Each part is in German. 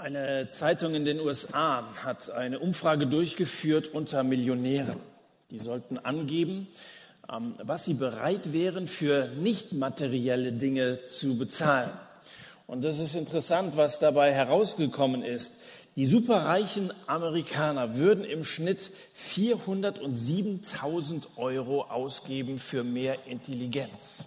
Eine Zeitung in den USA hat eine Umfrage durchgeführt unter Millionären. Die sollten angeben, ähm, was sie bereit wären, für nicht materielle Dinge zu bezahlen. Und das ist interessant, was dabei herausgekommen ist. Die superreichen Amerikaner würden im Schnitt 407.000 Euro ausgeben für mehr Intelligenz.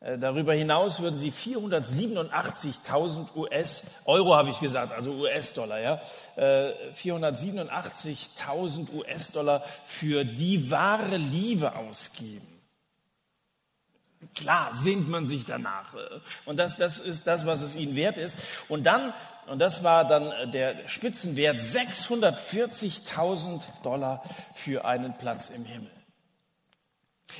Äh, darüber hinaus würden sie 487.000 US Euro, habe ich gesagt, also US-Dollar, ja, 487.000 äh, US-Dollar für die wahre Liebe ausgeben. Klar sehnt man sich danach. Äh, und das, das ist das, was es ihnen wert ist. Und dann, und das war dann der Spitzenwert, 640.000 Dollar für einen Platz im Himmel.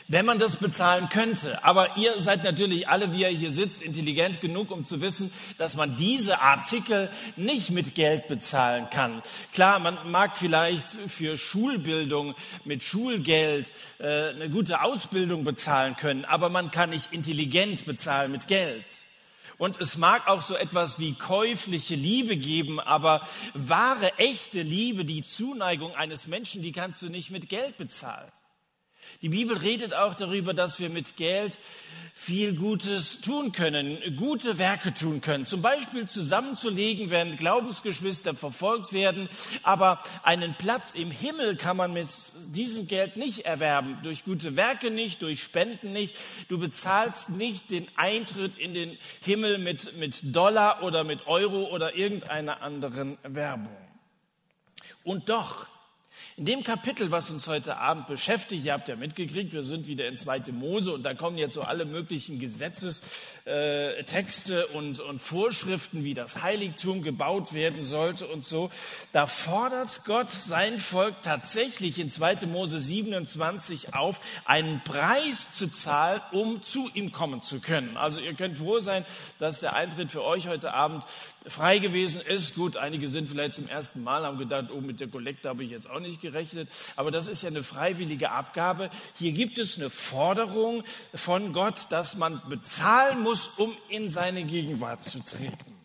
Wenn man das bezahlen könnte. Aber ihr seid natürlich alle, wie ihr hier sitzt, intelligent genug, um zu wissen, dass man diese Artikel nicht mit Geld bezahlen kann. Klar, man mag vielleicht für Schulbildung mit Schulgeld äh, eine gute Ausbildung bezahlen können, aber man kann nicht intelligent bezahlen mit Geld. Und es mag auch so etwas wie käufliche Liebe geben, aber wahre, echte Liebe, die Zuneigung eines Menschen, die kannst du nicht mit Geld bezahlen. Die Bibel redet auch darüber, dass wir mit Geld viel Gutes tun können, gute Werke tun können. Zum Beispiel zusammenzulegen, wenn Glaubensgeschwister verfolgt werden. Aber einen Platz im Himmel kann man mit diesem Geld nicht erwerben. Durch gute Werke nicht, durch Spenden nicht. Du bezahlst nicht den Eintritt in den Himmel mit, mit Dollar oder mit Euro oder irgendeiner anderen Werbung. Und doch in dem Kapitel, was uns heute Abend beschäftigt, ihr habt ja mitgekriegt, wir sind wieder in zweite Mose und da kommen jetzt so alle möglichen Gesetzestexte und, und Vorschriften, wie das Heiligtum gebaut werden sollte und so. Da fordert Gott sein Volk tatsächlich in zweite Mose 27 auf, einen Preis zu zahlen, um zu ihm kommen zu können. Also ihr könnt froh sein, dass der Eintritt für euch heute Abend frei gewesen ist. Gut, einige sind vielleicht zum ersten Mal, haben gedacht, oh, mit der Kollekte habe ich jetzt auch nicht gerechnet. Aber das ist ja eine freiwillige Abgabe. Hier gibt es eine Forderung von Gott, dass man bezahlen muss, um in seine Gegenwart zu treten.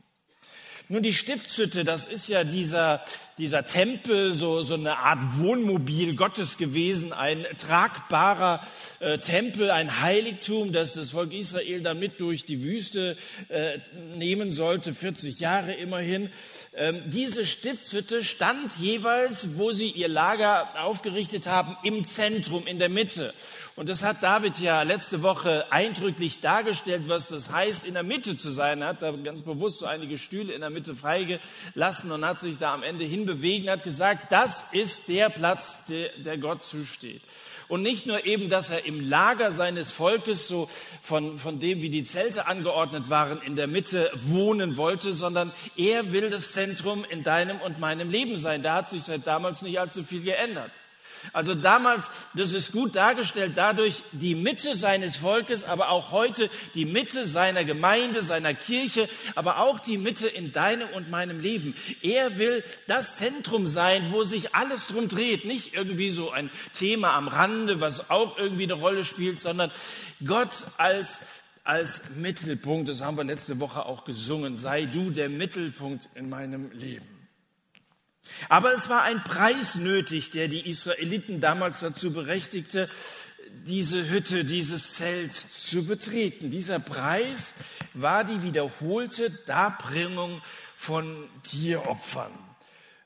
Nun, die Stiftshütte, das ist ja dieser, dieser Tempel, so, so eine Art Wohnmobil Gottes gewesen, ein tragbarer äh, Tempel, ein Heiligtum, das das Volk Israel dann mit durch die Wüste äh, nehmen sollte, 40 Jahre immerhin. Ähm, diese Stiftshütte stand jeweils, wo sie ihr Lager aufgerichtet haben, im Zentrum, in der Mitte. Und das hat David ja letzte Woche eindrücklich dargestellt, was das heißt, in der Mitte zu sein. Er hat da ganz bewusst so einige Stühle in der Mitte freigelassen und hat sich da am Ende hinbewegen, hat gesagt, das ist der Platz, der, der Gott zusteht. Und nicht nur eben, dass er im Lager seines Volkes, so von, von dem, wie die Zelte angeordnet waren, in der Mitte wohnen wollte, sondern er will das Zentrum in deinem und meinem Leben sein. Da hat sich seit damals nicht allzu viel geändert. Also damals, das ist gut dargestellt, dadurch die Mitte seines Volkes, aber auch heute die Mitte seiner Gemeinde, seiner Kirche, aber auch die Mitte in deinem und meinem Leben. Er will das Zentrum sein, wo sich alles drum dreht, nicht irgendwie so ein Thema am Rande, was auch irgendwie eine Rolle spielt, sondern Gott als als Mittelpunkt, das haben wir letzte Woche auch gesungen, sei du der Mittelpunkt in meinem Leben. Aber es war ein Preis nötig, der die Israeliten damals dazu berechtigte, diese Hütte, dieses Zelt zu betreten. Dieser Preis war die wiederholte Darbringung von Tieropfern.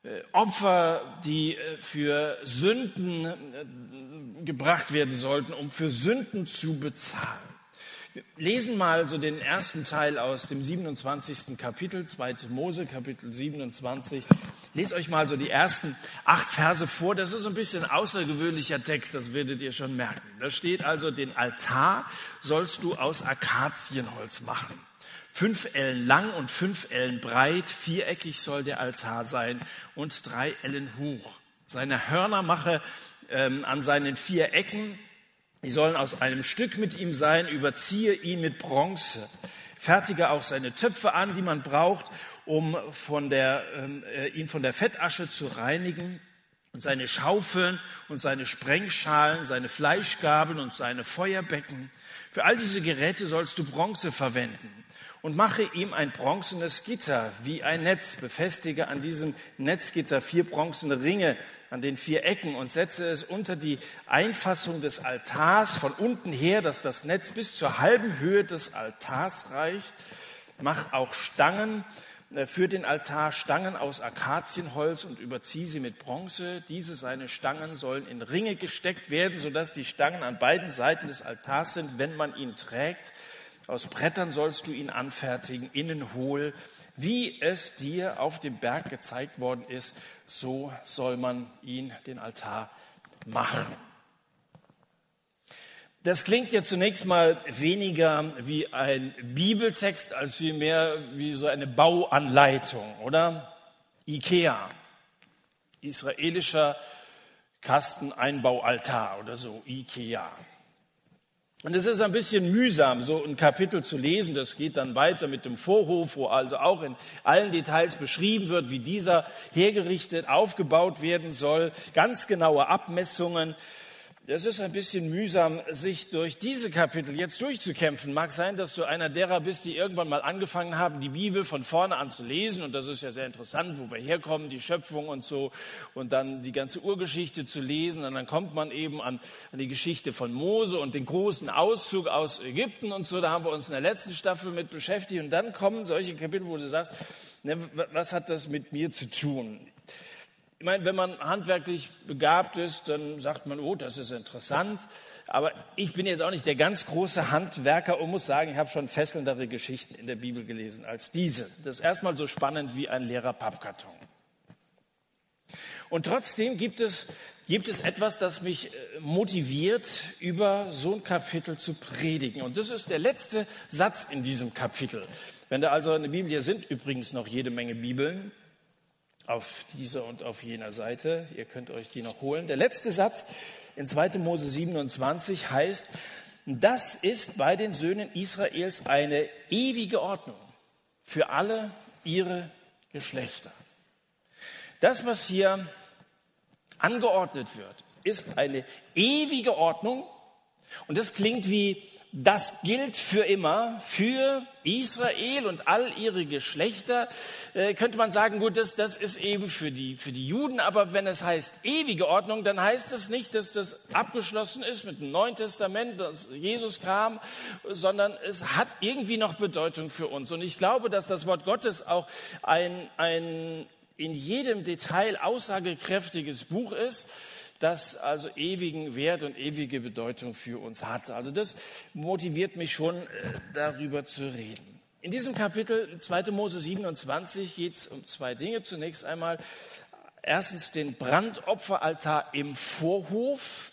Äh, Opfer, die äh, für Sünden äh, gebracht werden sollten, um für Sünden zu bezahlen. Wir lesen mal so den ersten Teil aus dem 27. Kapitel, 2. Mose, Kapitel 27. Lest euch mal so die ersten acht Verse vor. Das ist ein bisschen außergewöhnlicher Text, das werdet ihr schon merken. Da steht also, den Altar sollst du aus Akazienholz machen. Fünf Ellen lang und fünf Ellen breit, viereckig soll der Altar sein und drei Ellen hoch. Seine Hörner mache ähm, an seinen vier Ecken die sollen aus einem Stück mit ihm sein, überziehe ihn mit Bronze. Fertige auch seine Töpfe an, die man braucht, um von der, ähm, äh, ihn von der Fettasche zu reinigen. und seine Schaufeln und seine Sprengschalen, seine Fleischgabeln und seine Feuerbecken. Für all diese Geräte sollst du Bronze verwenden und mache ihm ein bronzenes Gitter wie ein Netz. Befestige an diesem Netzgitter vier bronzene Ringe an den vier Ecken und setze es unter die Einfassung des Altars von unten her, dass das Netz bis zur halben Höhe des Altars reicht. Mach auch Stangen für den Altar Stangen aus Akazienholz und überzieh sie mit Bronze. Diese seine Stangen sollen in Ringe gesteckt werden, sodass die Stangen an beiden Seiten des Altars sind, wenn man ihn trägt. Aus Brettern sollst du ihn anfertigen, innen hohl, wie es dir auf dem Berg gezeigt worden ist, so soll man ihn, den Altar, machen. Das klingt ja zunächst mal weniger wie ein Bibeltext als vielmehr wie so eine Bauanleitung, oder? Ikea, israelischer Kasteneinbaualtar oder so, Ikea. Und es ist ein bisschen mühsam, so ein Kapitel zu lesen. Das geht dann weiter mit dem Vorhof, wo also auch in allen Details beschrieben wird, wie dieser hergerichtet aufgebaut werden soll. Ganz genaue Abmessungen. Es ist ein bisschen mühsam, sich durch diese Kapitel jetzt durchzukämpfen. Mag sein, dass du einer derer bist, die irgendwann mal angefangen haben, die Bibel von vorne an zu lesen. Und das ist ja sehr interessant, wo wir herkommen, die Schöpfung und so. Und dann die ganze Urgeschichte zu lesen. Und dann kommt man eben an, an die Geschichte von Mose und den großen Auszug aus Ägypten und so. Da haben wir uns in der letzten Staffel mit beschäftigt. Und dann kommen solche Kapitel, wo du sagst, ne, was hat das mit mir zu tun? Ich meine, wenn man handwerklich begabt ist, dann sagt man, oh, das ist interessant. Aber ich bin jetzt auch nicht der ganz große Handwerker und muss sagen, ich habe schon fesselndere Geschichten in der Bibel gelesen als diese. Das ist erstmal so spannend wie ein leerer Pappkarton. Und trotzdem gibt es, gibt es etwas, das mich äh, motiviert, über so ein Kapitel zu predigen. Und das ist der letzte Satz in diesem Kapitel. Wenn da also eine Bibel, hier sind übrigens noch jede Menge Bibeln, auf dieser und auf jener Seite. Ihr könnt euch die noch holen. Der letzte Satz in 2. Mose 27 heißt, das ist bei den Söhnen Israels eine ewige Ordnung für alle ihre Geschlechter. Das, was hier angeordnet wird, ist eine ewige Ordnung und das klingt wie das gilt für immer, für Israel und all ihre Geschlechter. Äh, könnte man sagen, gut, das, das ist eben für die, für die Juden, aber wenn es heißt ewige Ordnung, dann heißt es nicht, dass das abgeschlossen ist mit dem Neuen Testament, dass Jesus kam, sondern es hat irgendwie noch Bedeutung für uns. Und ich glaube, dass das Wort Gottes auch ein, ein in jedem Detail aussagekräftiges Buch ist das also ewigen Wert und ewige Bedeutung für uns hat. Also das motiviert mich schon, äh, darüber zu reden. In diesem Kapitel 2. Mose 27 geht es um zwei Dinge. Zunächst einmal erstens den Brandopferaltar im Vorhof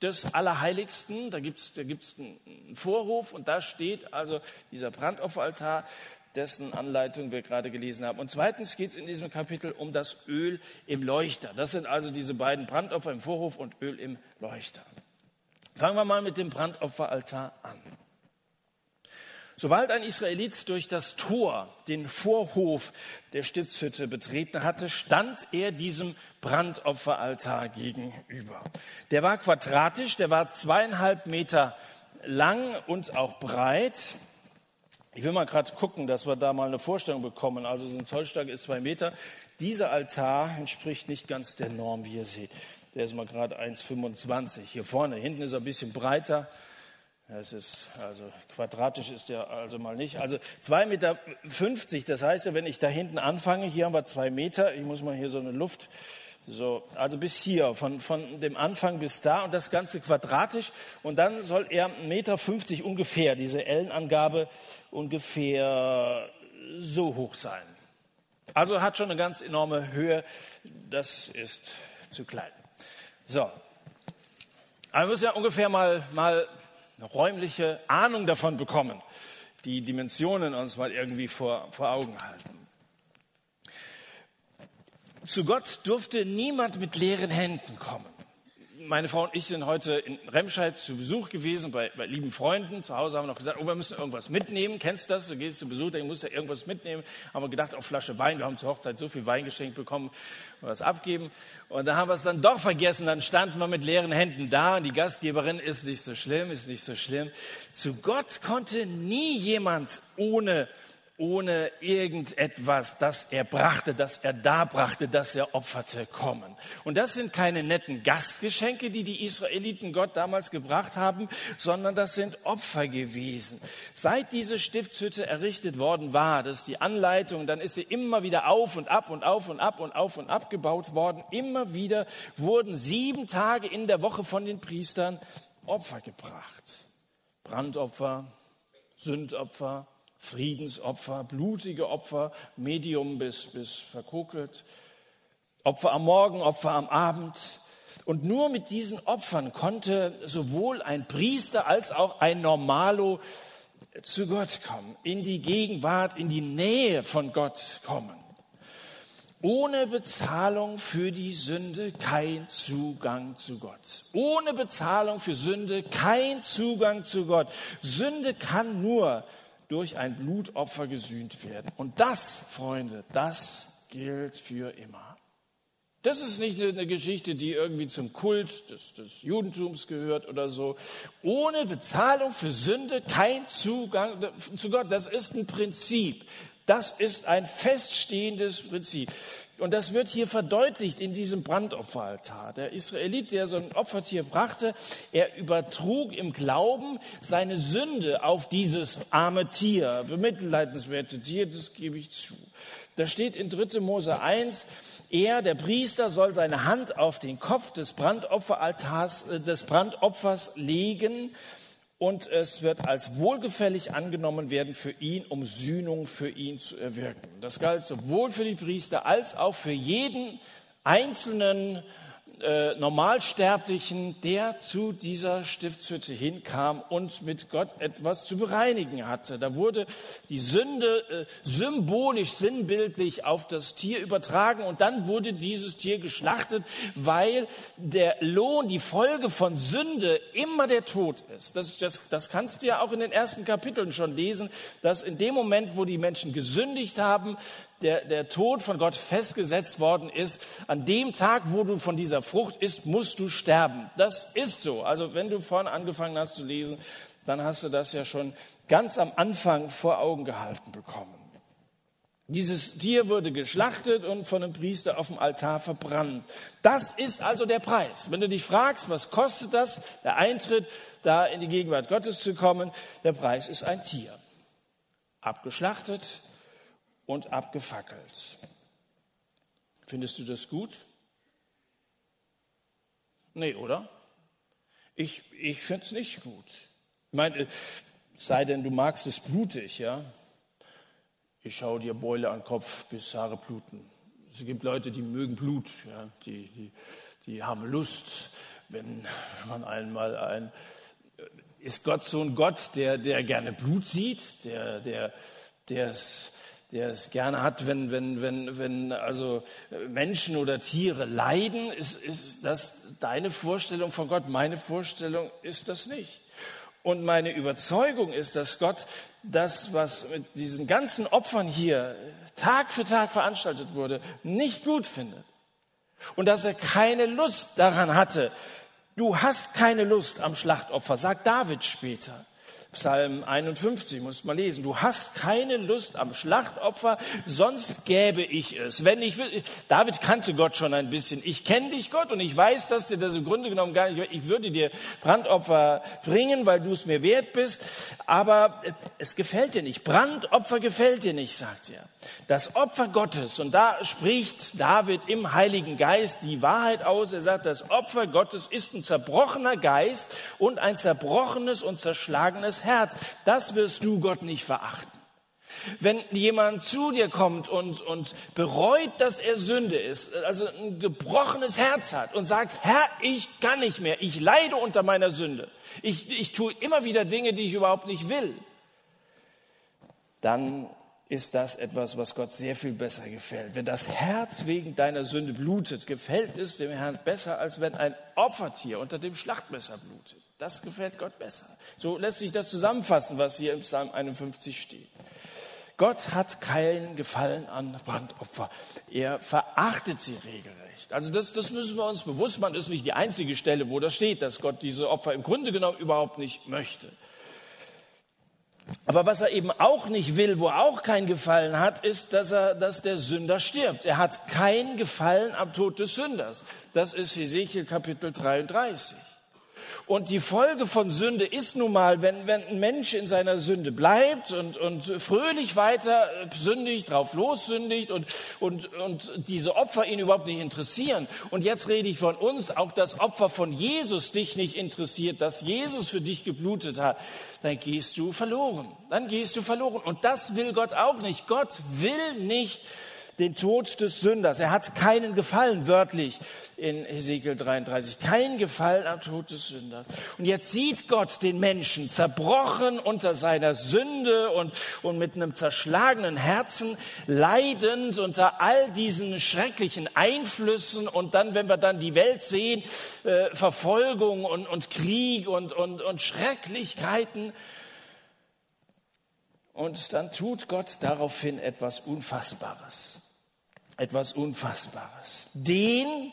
des Allerheiligsten. Da gibt's da gibt's einen Vorhof und da steht also dieser Brandopferaltar dessen Anleitung wir gerade gelesen haben. Und zweitens geht es in diesem Kapitel um das Öl im Leuchter. Das sind also diese beiden Brandopfer im Vorhof und Öl im Leuchter. Fangen wir mal mit dem Brandopferaltar an. Sobald ein Israelit durch das Tor den Vorhof der Stiftshütte betreten hatte, stand er diesem Brandopferaltar gegenüber. Der war quadratisch, der war zweieinhalb Meter lang und auch breit. Ich will mal gerade gucken, dass wir da mal eine Vorstellung bekommen. Also so ein Zollstock ist zwei Meter. Dieser Altar entspricht nicht ganz der Norm, wie ihr seht. Der ist mal gerade 1,25. Hier vorne, hinten ist er ein bisschen breiter. Es ist, also quadratisch ist der also mal nicht. Also 2,50 Meter, das heißt ja, wenn ich da hinten anfange, hier haben wir zwei Meter, ich muss mal hier so eine Luft so, also bis hier, von, von dem Anfang bis da und das Ganze quadratisch. Und dann soll er 1,50 Meter ungefähr, diese Ellenangabe ungefähr so hoch sein. Also hat schon eine ganz enorme Höhe. Das ist zu klein. So. Aber wir müssen ja ungefähr mal, mal eine räumliche Ahnung davon bekommen. Die Dimensionen uns mal irgendwie vor, vor Augen halten. Zu Gott durfte niemand mit leeren Händen kommen. Meine Frau und ich sind heute in Remscheid zu Besuch gewesen bei, bei lieben Freunden. Zu Hause haben wir noch gesagt, oh, wir müssen irgendwas mitnehmen. Kennst du das? Du gehst zu Besuch, dann musst du irgendwas mitnehmen. Haben wir gedacht, auf Flasche Wein. Wir haben zur Hochzeit so viel Wein geschenkt bekommen, was abgeben. Und da haben wir es dann doch vergessen. Dann standen wir mit leeren Händen da und die Gastgeberin ist nicht so schlimm, ist nicht so schlimm. Zu Gott konnte nie jemand ohne ohne irgendetwas, das er brachte, das er darbrachte, das er opferte, kommen. Und das sind keine netten Gastgeschenke, die die Israeliten Gott damals gebracht haben, sondern das sind Opfer gewesen. Seit diese Stiftshütte errichtet worden war, das ist die Anleitung, dann ist sie immer wieder auf und ab und auf und ab und auf und ab gebaut worden. Immer wieder wurden sieben Tage in der Woche von den Priestern Opfer gebracht. Brandopfer, Sündopfer, Friedensopfer, blutige Opfer, Medium bis, bis verkokelt, Opfer am Morgen, Opfer am Abend. Und nur mit diesen Opfern konnte sowohl ein Priester als auch ein Normalo zu Gott kommen, in die Gegenwart, in die Nähe von Gott kommen. Ohne Bezahlung für die Sünde kein Zugang zu Gott. Ohne Bezahlung für Sünde kein Zugang zu Gott. Sünde kann nur durch ein Blutopfer gesühnt werden. Und das, Freunde, das gilt für immer. Das ist nicht eine Geschichte, die irgendwie zum Kult des, des, Judentums gehört oder so. Ohne Bezahlung für Sünde kein Zugang zu Gott. Das ist ein Prinzip. Das ist ein feststehendes Prinzip. Und das wird hier verdeutlicht in diesem Brandopferaltar. Der Israelit, der so ein Opfertier brachte, er übertrug im Glauben seine Sünde auf dieses arme Tier, bemitleidenswerte Tier, das gebe ich zu. Da steht in 3. Mose 1, er, der Priester, soll seine Hand auf den Kopf des Brandopferaltars, äh, des Brandopfers legen und es wird als wohlgefällig angenommen werden für ihn, um Sühnung für ihn zu erwirken. Das galt sowohl für die Priester als auch für jeden einzelnen äh, Normalsterblichen, der zu dieser Stiftshütte hinkam und mit Gott etwas zu bereinigen hatte. Da wurde die Sünde äh, symbolisch, sinnbildlich auf das Tier übertragen und dann wurde dieses Tier geschlachtet, weil der Lohn, die Folge von Sünde immer der Tod ist. Das, das, das kannst du ja auch in den ersten Kapiteln schon lesen, dass in dem Moment, wo die Menschen gesündigt haben, der, der Tod von Gott festgesetzt worden ist. An dem Tag, wo du von dieser Frucht isst, musst du sterben. Das ist so. Also wenn du vorne angefangen hast zu lesen, dann hast du das ja schon ganz am Anfang vor Augen gehalten bekommen. Dieses Tier wurde geschlachtet und von einem Priester auf dem Altar verbrannt. Das ist also der Preis. Wenn du dich fragst, was kostet das, der Eintritt, da in die Gegenwart Gottes zu kommen, der Preis ist ein Tier. Abgeschlachtet, und abgefackelt. Findest du das gut? Nee, oder? Ich, ich finde es nicht gut. Ich meine, sei denn, du magst es blutig, ja? Ich schaue dir Beule an Kopf, bis Haare bluten. Es gibt Leute, die mögen Blut, ja? die, die, die haben Lust, wenn man einmal ein. Ist Gott so ein Gott, der, der gerne Blut sieht, der, der, der es der es gerne hat, wenn, wenn, wenn, wenn also Menschen oder Tiere leiden. Ist, ist das deine Vorstellung von Gott? Meine Vorstellung ist das nicht. Und meine Überzeugung ist, dass Gott das, was mit diesen ganzen Opfern hier Tag für Tag veranstaltet wurde, nicht gut findet. Und dass er keine Lust daran hatte. Du hast keine Lust am Schlachtopfer, sagt David später. Psalm 51, muss man lesen. Du hast keine Lust am Schlachtopfer, sonst gäbe ich es. Wenn ich will, David kannte Gott schon ein bisschen. Ich kenne dich, Gott, und ich weiß, dass dir das im Grunde genommen gar nicht, ich würde dir Brandopfer bringen, weil du es mir wert bist, aber es gefällt dir nicht. Brandopfer gefällt dir nicht, sagt er. Das Opfer Gottes, und da spricht David im Heiligen Geist die Wahrheit aus. Er sagt, das Opfer Gottes ist ein zerbrochener Geist und ein zerbrochenes und zerschlagenes Herz. Das wirst du Gott nicht verachten. Wenn jemand zu dir kommt und, und bereut, dass er Sünde ist, also ein gebrochenes Herz hat und sagt, Herr, ich kann nicht mehr, ich leide unter meiner Sünde, ich, ich tue immer wieder Dinge, die ich überhaupt nicht will, dann ist das etwas, was Gott sehr viel besser gefällt. Wenn das Herz wegen deiner Sünde blutet, gefällt es dem Herrn besser, als wenn ein Opfertier unter dem Schlachtmesser blutet. Das gefällt Gott besser. So lässt sich das zusammenfassen, was hier im Psalm 51 steht. Gott hat keinen Gefallen an Brandopfer. Er verachtet sie regelrecht. Also das, das müssen wir uns bewusst machen. Das ist nicht die einzige Stelle, wo das steht, dass Gott diese Opfer im Grunde genommen überhaupt nicht möchte. Aber was er eben auch nicht will, wo er auch keinen Gefallen hat, ist, dass er, dass der Sünder stirbt. Er hat keinen Gefallen am Tod des Sünders. Das ist Hesekiel Kapitel 33. Und die Folge von Sünde ist nun mal, wenn, wenn ein Mensch in seiner Sünde bleibt und, und fröhlich weiter sündigt, drauf lossündigt und, und, und diese Opfer ihn überhaupt nicht interessieren. Und jetzt rede ich von uns, auch das Opfer von Jesus dich nicht interessiert, dass Jesus für dich geblutet hat, dann gehst du verloren. Dann gehst du verloren. Und das will Gott auch nicht. Gott will nicht, den Tod des Sünders. Er hat keinen Gefallen, wörtlich in Ezekiel 33, keinen Gefallen am Tod des Sünders. Und jetzt sieht Gott den Menschen zerbrochen unter seiner Sünde und, und mit einem zerschlagenen Herzen, leidend unter all diesen schrecklichen Einflüssen und dann, wenn wir dann die Welt sehen, äh, Verfolgung und, und Krieg und, und, und Schrecklichkeiten. Und dann tut Gott daraufhin etwas Unfassbares etwas Unfassbares. Den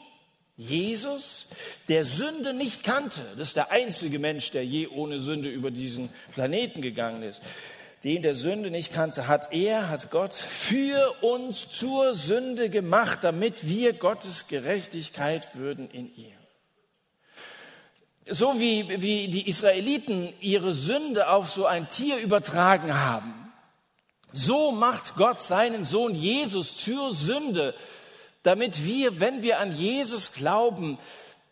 Jesus, der Sünde nicht kannte, das ist der einzige Mensch, der je ohne Sünde über diesen Planeten gegangen ist, den der Sünde nicht kannte, hat er, hat Gott für uns zur Sünde gemacht, damit wir Gottes Gerechtigkeit würden in ihm. So wie, wie die Israeliten ihre Sünde auf so ein Tier übertragen haben, so macht Gott seinen Sohn Jesus zur Sünde, damit wir, wenn wir an Jesus glauben,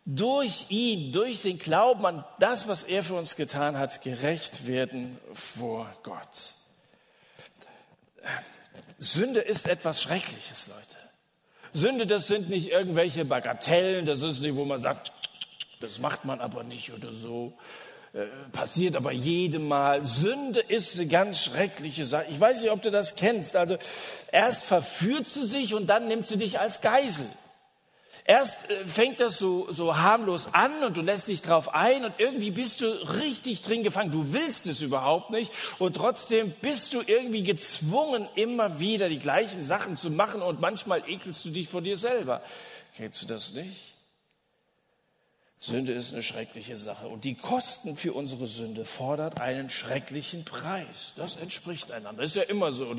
durch ihn, durch den Glauben an das, was er für uns getan hat, gerecht werden vor Gott. Sünde ist etwas Schreckliches, Leute. Sünde, das sind nicht irgendwelche Bagatellen, das ist nicht, wo man sagt, das macht man aber nicht oder so. Äh, passiert aber jedem Mal. Sünde ist eine ganz schreckliche Sache. Ich weiß nicht, ob du das kennst. Also erst verführt sie sich und dann nimmt sie dich als Geisel. Erst äh, fängt das so, so harmlos an und du lässt dich drauf ein und irgendwie bist du richtig drin gefangen. Du willst es überhaupt nicht und trotzdem bist du irgendwie gezwungen, immer wieder die gleichen Sachen zu machen und manchmal ekelst du dich vor dir selber. Kennst du das nicht? Sünde ist eine schreckliche Sache und die Kosten für unsere Sünde fordert einen schrecklichen Preis. Das entspricht einander. Das ist ja immer so,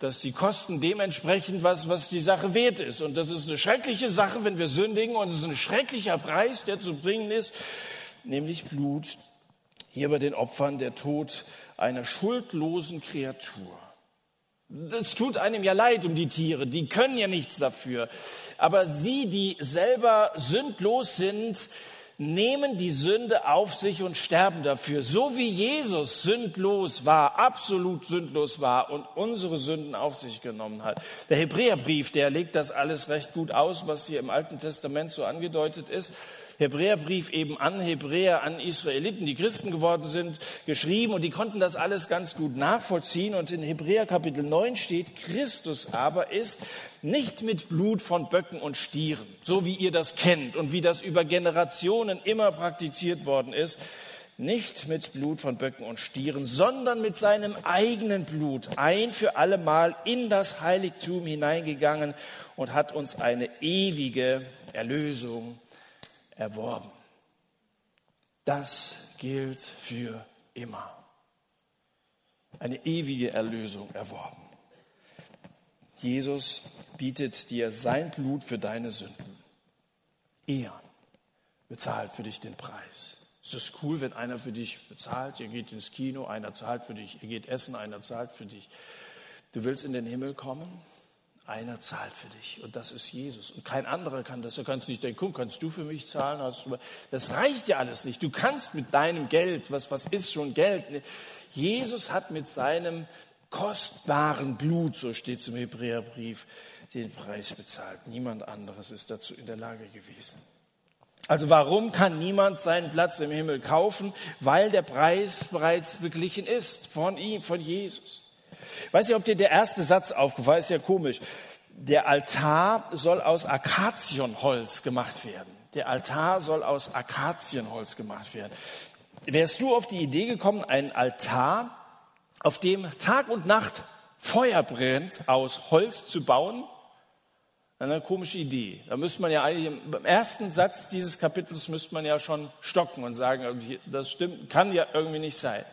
dass die Kosten dementsprechend, was, was die Sache wert ist. Und das ist eine schreckliche Sache, wenn wir sündigen und es ist ein schrecklicher Preis, der zu bringen ist, nämlich Blut. Hier bei den Opfern der Tod einer schuldlosen Kreatur. Das tut einem ja leid um die Tiere, die können ja nichts dafür. Aber sie, die selber sündlos sind, nehmen die Sünde auf sich und sterben dafür. So wie Jesus sündlos war, absolut sündlos war und unsere Sünden auf sich genommen hat. Der Hebräerbrief, der legt das alles recht gut aus, was hier im Alten Testament so angedeutet ist. Hebräerbrief eben an Hebräer, an Israeliten, die Christen geworden sind, geschrieben und die konnten das alles ganz gut nachvollziehen. Und in Hebräer Kapitel 9 steht, Christus aber ist nicht mit Blut von Böcken und Stieren, so wie ihr das kennt und wie das über Generationen immer praktiziert worden ist, nicht mit Blut von Böcken und Stieren, sondern mit seinem eigenen Blut ein für allemal in das Heiligtum hineingegangen und hat uns eine ewige Erlösung erworben. Das gilt für immer. Eine ewige Erlösung erworben. Jesus bietet dir sein Blut für deine Sünden. Er bezahlt für dich den Preis. Es ist cool, wenn einer für dich bezahlt. Ihr geht ins Kino, einer zahlt für dich. Ihr geht essen, einer zahlt für dich. Du willst in den Himmel kommen? Einer zahlt für dich und das ist Jesus. Und kein anderer kann das. Du kannst nicht denken, guck, kannst du für mich zahlen? Das reicht ja alles nicht. Du kannst mit deinem Geld, was, was ist schon Geld? Jesus hat mit seinem kostbaren Blut, so steht es im Hebräerbrief, den Preis bezahlt. Niemand anderes ist dazu in der Lage gewesen. Also warum kann niemand seinen Platz im Himmel kaufen? Weil der Preis bereits beglichen ist von ihm, von Jesus. Weiß nicht, ob dir der erste Satz aufgefallen ist, ja komisch. Der Altar soll aus Akazienholz gemacht werden. Der Altar soll aus Akazienholz gemacht werden. Wärst du auf die Idee gekommen, einen Altar, auf dem Tag und Nacht Feuer brennt, aus Holz zu bauen? Eine komische Idee. Da müsste man ja eigentlich beim ersten Satz dieses Kapitels müsste man ja schon stocken und sagen, das stimmt, kann ja irgendwie nicht sein.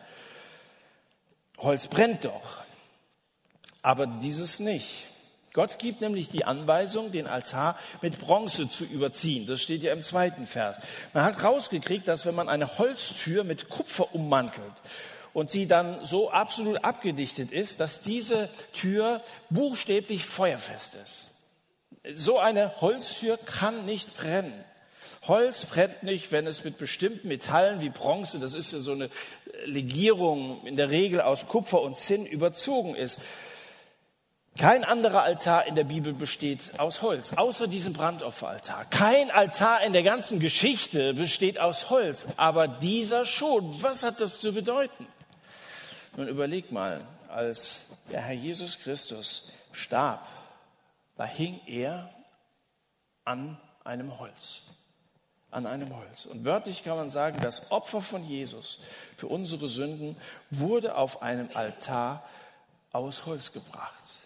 Holz brennt doch. Aber dieses nicht. Gott gibt nämlich die Anweisung, den Altar mit Bronze zu überziehen. Das steht ja im zweiten Vers. Man hat rausgekriegt, dass wenn man eine Holztür mit Kupfer ummantelt und sie dann so absolut abgedichtet ist, dass diese Tür buchstäblich feuerfest ist. So eine Holztür kann nicht brennen. Holz brennt nicht, wenn es mit bestimmten Metallen wie Bronze, das ist ja so eine Legierung in der Regel aus Kupfer und Zinn, überzogen ist. Kein anderer Altar in der Bibel besteht aus Holz, außer diesem Brandopferaltar. Kein Altar in der ganzen Geschichte besteht aus Holz, aber dieser schon. Was hat das zu bedeuten? Nun überleg mal, als der Herr Jesus Christus starb, da hing er an einem Holz. An einem Holz. Und wörtlich kann man sagen, das Opfer von Jesus für unsere Sünden wurde auf einem Altar aus Holz gebracht.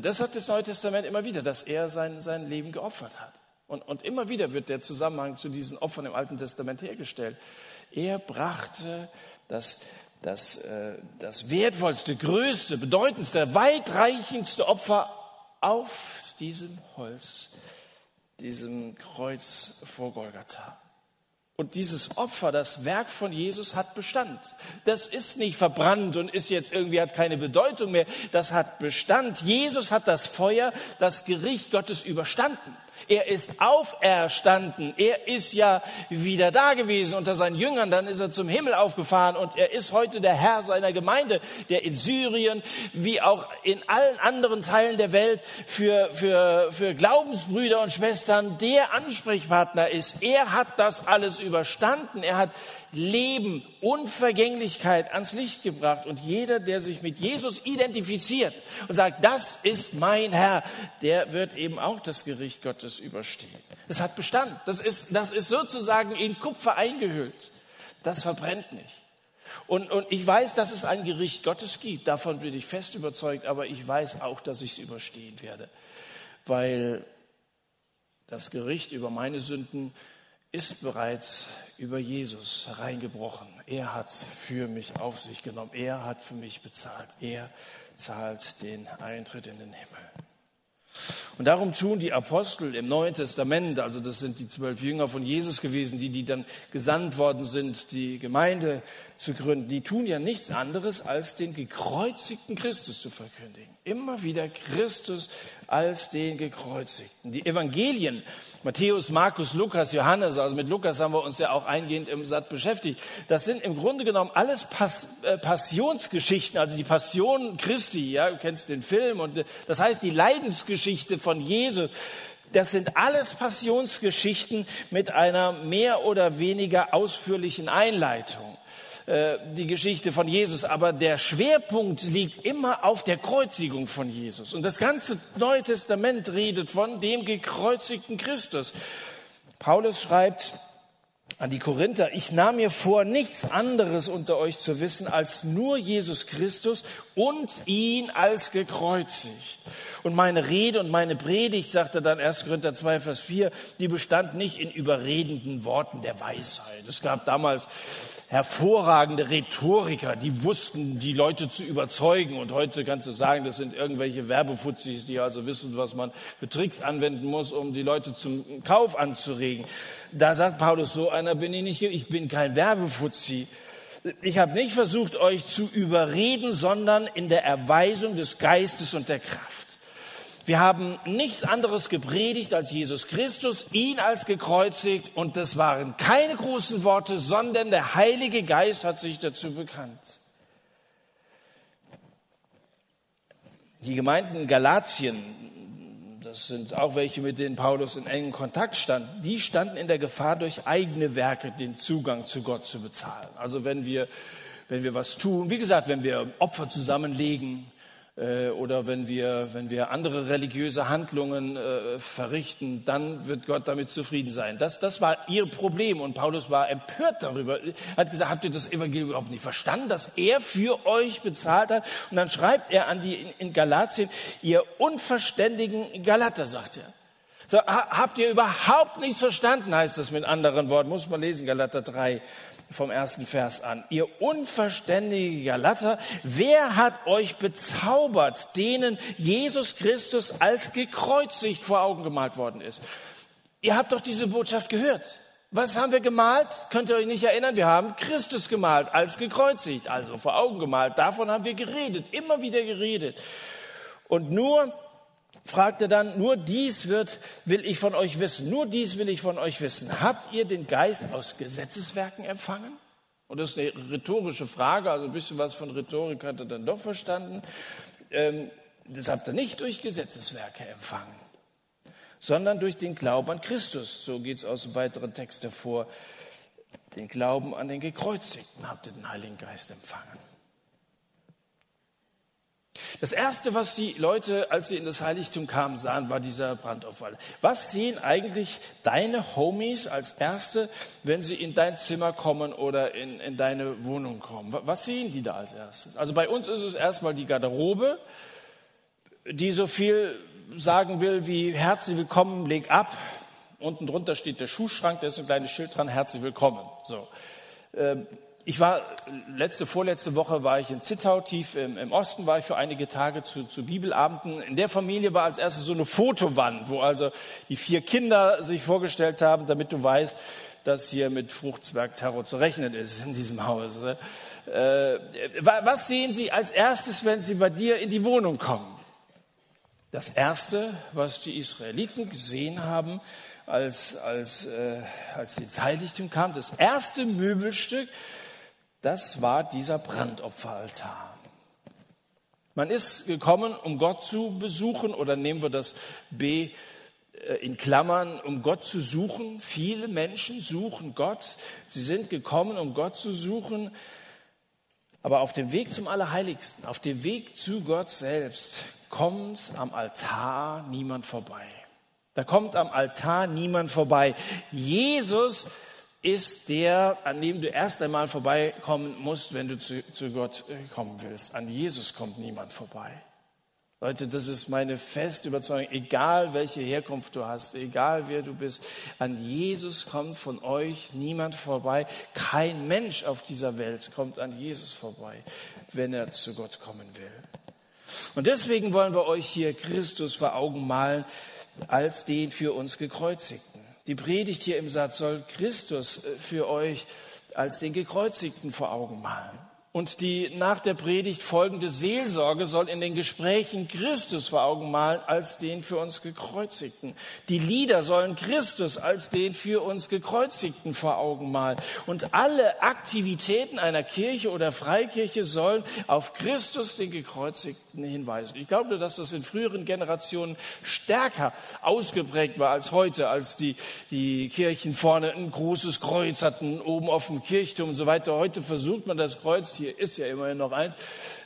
Das hat das Neue Testament immer wieder, dass er sein, sein Leben geopfert hat. Und, und immer wieder wird der Zusammenhang zu diesen Opfern im Alten Testament hergestellt. Er brachte das, das, äh, das wertvollste, größte, bedeutendste, weitreichendste Opfer auf diesem Holz, diesem Kreuz vor Golgatha. Und dieses Opfer, das Werk von Jesus hat Bestand. Das ist nicht verbrannt und ist jetzt irgendwie hat keine Bedeutung mehr. Das hat Bestand. Jesus hat das Feuer, das Gericht Gottes überstanden. Er ist auferstanden. Er ist ja wieder da gewesen unter seinen Jüngern. Dann ist er zum Himmel aufgefahren und er ist heute der Herr seiner Gemeinde, der in Syrien wie auch in allen anderen Teilen der Welt für, für, für Glaubensbrüder und Schwestern der Ansprechpartner ist. Er hat das alles überstanden. Er hat Leben, Unvergänglichkeit ans Licht gebracht. Und jeder, der sich mit Jesus identifiziert und sagt, das ist mein Herr, der wird eben auch das Gericht Gottes überstehen. Es hat Bestand. Das ist, das ist sozusagen in Kupfer eingehüllt. Das verbrennt nicht. Und, und ich weiß, dass es ein Gericht Gottes gibt. Davon bin ich fest überzeugt. Aber ich weiß auch, dass ich es überstehen werde. Weil das Gericht über meine Sünden ist bereits über Jesus hereingebrochen. Er hat für mich auf sich genommen. Er hat für mich bezahlt. Er zahlt den Eintritt in den Himmel. Und darum tun die Apostel im Neuen Testament, also das sind die zwölf Jünger von Jesus gewesen, die, die dann gesandt worden sind, die Gemeinde zu gründen, die tun ja nichts anderes, als den gekreuzigten Christus zu verkündigen. Immer wieder Christus als den gekreuzigten. Die Evangelien, Matthäus, Markus, Lukas, Johannes, also mit Lukas haben wir uns ja auch eingehend im Satt beschäftigt, das sind im Grunde genommen alles Pass, äh, Passionsgeschichten, also die Passion Christi, ja, du kennst den Film und das heißt die Leidensgeschichte von Jesus. Das sind alles Passionsgeschichten mit einer mehr oder weniger ausführlichen Einleitung. Äh, die Geschichte von Jesus, aber der Schwerpunkt liegt immer auf der Kreuzigung von Jesus. Und das ganze Neue Testament redet von dem gekreuzigten Christus. Paulus schreibt an die Korinther, ich nahm mir vor, nichts anderes unter euch zu wissen als nur Jesus Christus und ihn als gekreuzigt. Und meine Rede und meine Predigt, sagt er dann 1. Korinther 2, Vers 4, die bestand nicht in überredenden Worten der Weisheit. Es gab damals hervorragende Rhetoriker, die wussten, die Leute zu überzeugen. Und heute kannst du sagen, das sind irgendwelche Werbefuzis, die also wissen, was man für Tricks anwenden muss, um die Leute zum Kauf anzuregen. Da sagt Paulus, so einer bin ich nicht. Ich bin kein Werbefuzzi. Ich habe nicht versucht, euch zu überreden, sondern in der Erweisung des Geistes und der Kraft. Wir haben nichts anderes gepredigt als Jesus Christus, ihn als gekreuzigt und das waren keine großen Worte, sondern der Heilige Geist hat sich dazu bekannt. Die Gemeinden in Galatien, das sind auch welche, mit denen Paulus in engen Kontakt stand, die standen in der Gefahr, durch eigene Werke den Zugang zu Gott zu bezahlen. Also wenn wir wenn wir was tun, wie gesagt, wenn wir Opfer zusammenlegen, äh, oder wenn wir, wenn wir andere religiöse Handlungen äh, verrichten, dann wird Gott damit zufrieden sein. Das, das war ihr Problem und Paulus war empört darüber. Hat gesagt, habt ihr das Evangelium überhaupt nicht verstanden, dass er für euch bezahlt hat? Und dann schreibt er an die in, in Galatien, ihr unverständigen Galater, sagt er. So, habt ihr überhaupt nichts verstanden, heißt das mit anderen Worten. Muss man lesen, Galater 3 vom ersten Vers an. Ihr unverständige Galater, wer hat euch bezaubert, denen Jesus Christus als gekreuzigt vor Augen gemalt worden ist? Ihr habt doch diese Botschaft gehört. Was haben wir gemalt? Könnt ihr euch nicht erinnern? Wir haben Christus gemalt, als gekreuzigt, also vor Augen gemalt. Davon haben wir geredet, immer wieder geredet. Und nur fragt er dann, nur dies wird, will ich von euch wissen, nur dies will ich von euch wissen. Habt ihr den Geist aus Gesetzeswerken empfangen? Und das ist eine rhetorische Frage, also ein bisschen was von Rhetorik hat er dann doch verstanden. Ähm, das habt ihr nicht durch Gesetzeswerke empfangen, sondern durch den Glauben an Christus. So geht es aus dem weiteren Text hervor. Den Glauben an den Gekreuzigten habt ihr den Heiligen Geist empfangen. Das erste, was die Leute, als sie in das Heiligtum kamen, sahen, war dieser Brandopfer. Was sehen eigentlich deine Homies als erste, wenn sie in dein Zimmer kommen oder in, in deine Wohnung kommen? Was sehen die da als erstes? Also bei uns ist es erstmal die Garderobe, die so viel sagen will wie herzlich willkommen, leg ab. Unten drunter steht der Schuhschrank, da ist ein kleines Schild dran, herzlich willkommen. So. Ähm, ich war letzte, vorletzte Woche war ich in Zittau, tief im, im Osten, war ich für einige Tage zu, zu Bibelabenden. In der Familie war als erstes so eine Fotowand, wo also die vier Kinder sich vorgestellt haben, damit du weißt, dass hier mit Fruchtzwergterror zu rechnen ist in diesem Haus. Äh, was sehen Sie als erstes, wenn Sie bei dir in die Wohnung kommen? Das erste, was die Israeliten gesehen haben, als, als, äh, als sie ins Heiligtum kamen, das erste Möbelstück, das war dieser Brandopferaltar. Man ist gekommen, um Gott zu besuchen, oder nehmen wir das B äh, in Klammern, um Gott zu suchen. Viele Menschen suchen Gott. Sie sind gekommen, um Gott zu suchen. Aber auf dem Weg zum Allerheiligsten, auf dem Weg zu Gott selbst, kommt am Altar niemand vorbei. Da kommt am Altar niemand vorbei. Jesus ist der, an dem du erst einmal vorbeikommen musst, wenn du zu, zu Gott äh, kommen willst. An Jesus kommt niemand vorbei. Leute, das ist meine feste Überzeugung, egal welche Herkunft du hast, egal wer du bist, an Jesus kommt von euch niemand vorbei. Kein Mensch auf dieser Welt kommt an Jesus vorbei, wenn er zu Gott kommen will. Und deswegen wollen wir euch hier Christus vor Augen malen als den für uns gekreuzigten. Die Predigt hier im Satz soll Christus äh, für euch als den Gekreuzigten vor Augen malen. Und die nach der Predigt folgende Seelsorge soll in den Gesprächen Christus vor Augen malen als den für uns gekreuzigten. Die Lieder sollen Christus als den für uns gekreuzigten vor Augen malen. Und alle Aktivitäten einer Kirche oder Freikirche sollen auf Christus den gekreuzigten hinweisen. Ich glaube, dass das in früheren Generationen stärker ausgeprägt war als heute, als die, die Kirchen vorne ein großes Kreuz hatten, oben auf dem Kirchturm und so weiter. Heute versucht man das Kreuz hier ist ja immerhin noch eins,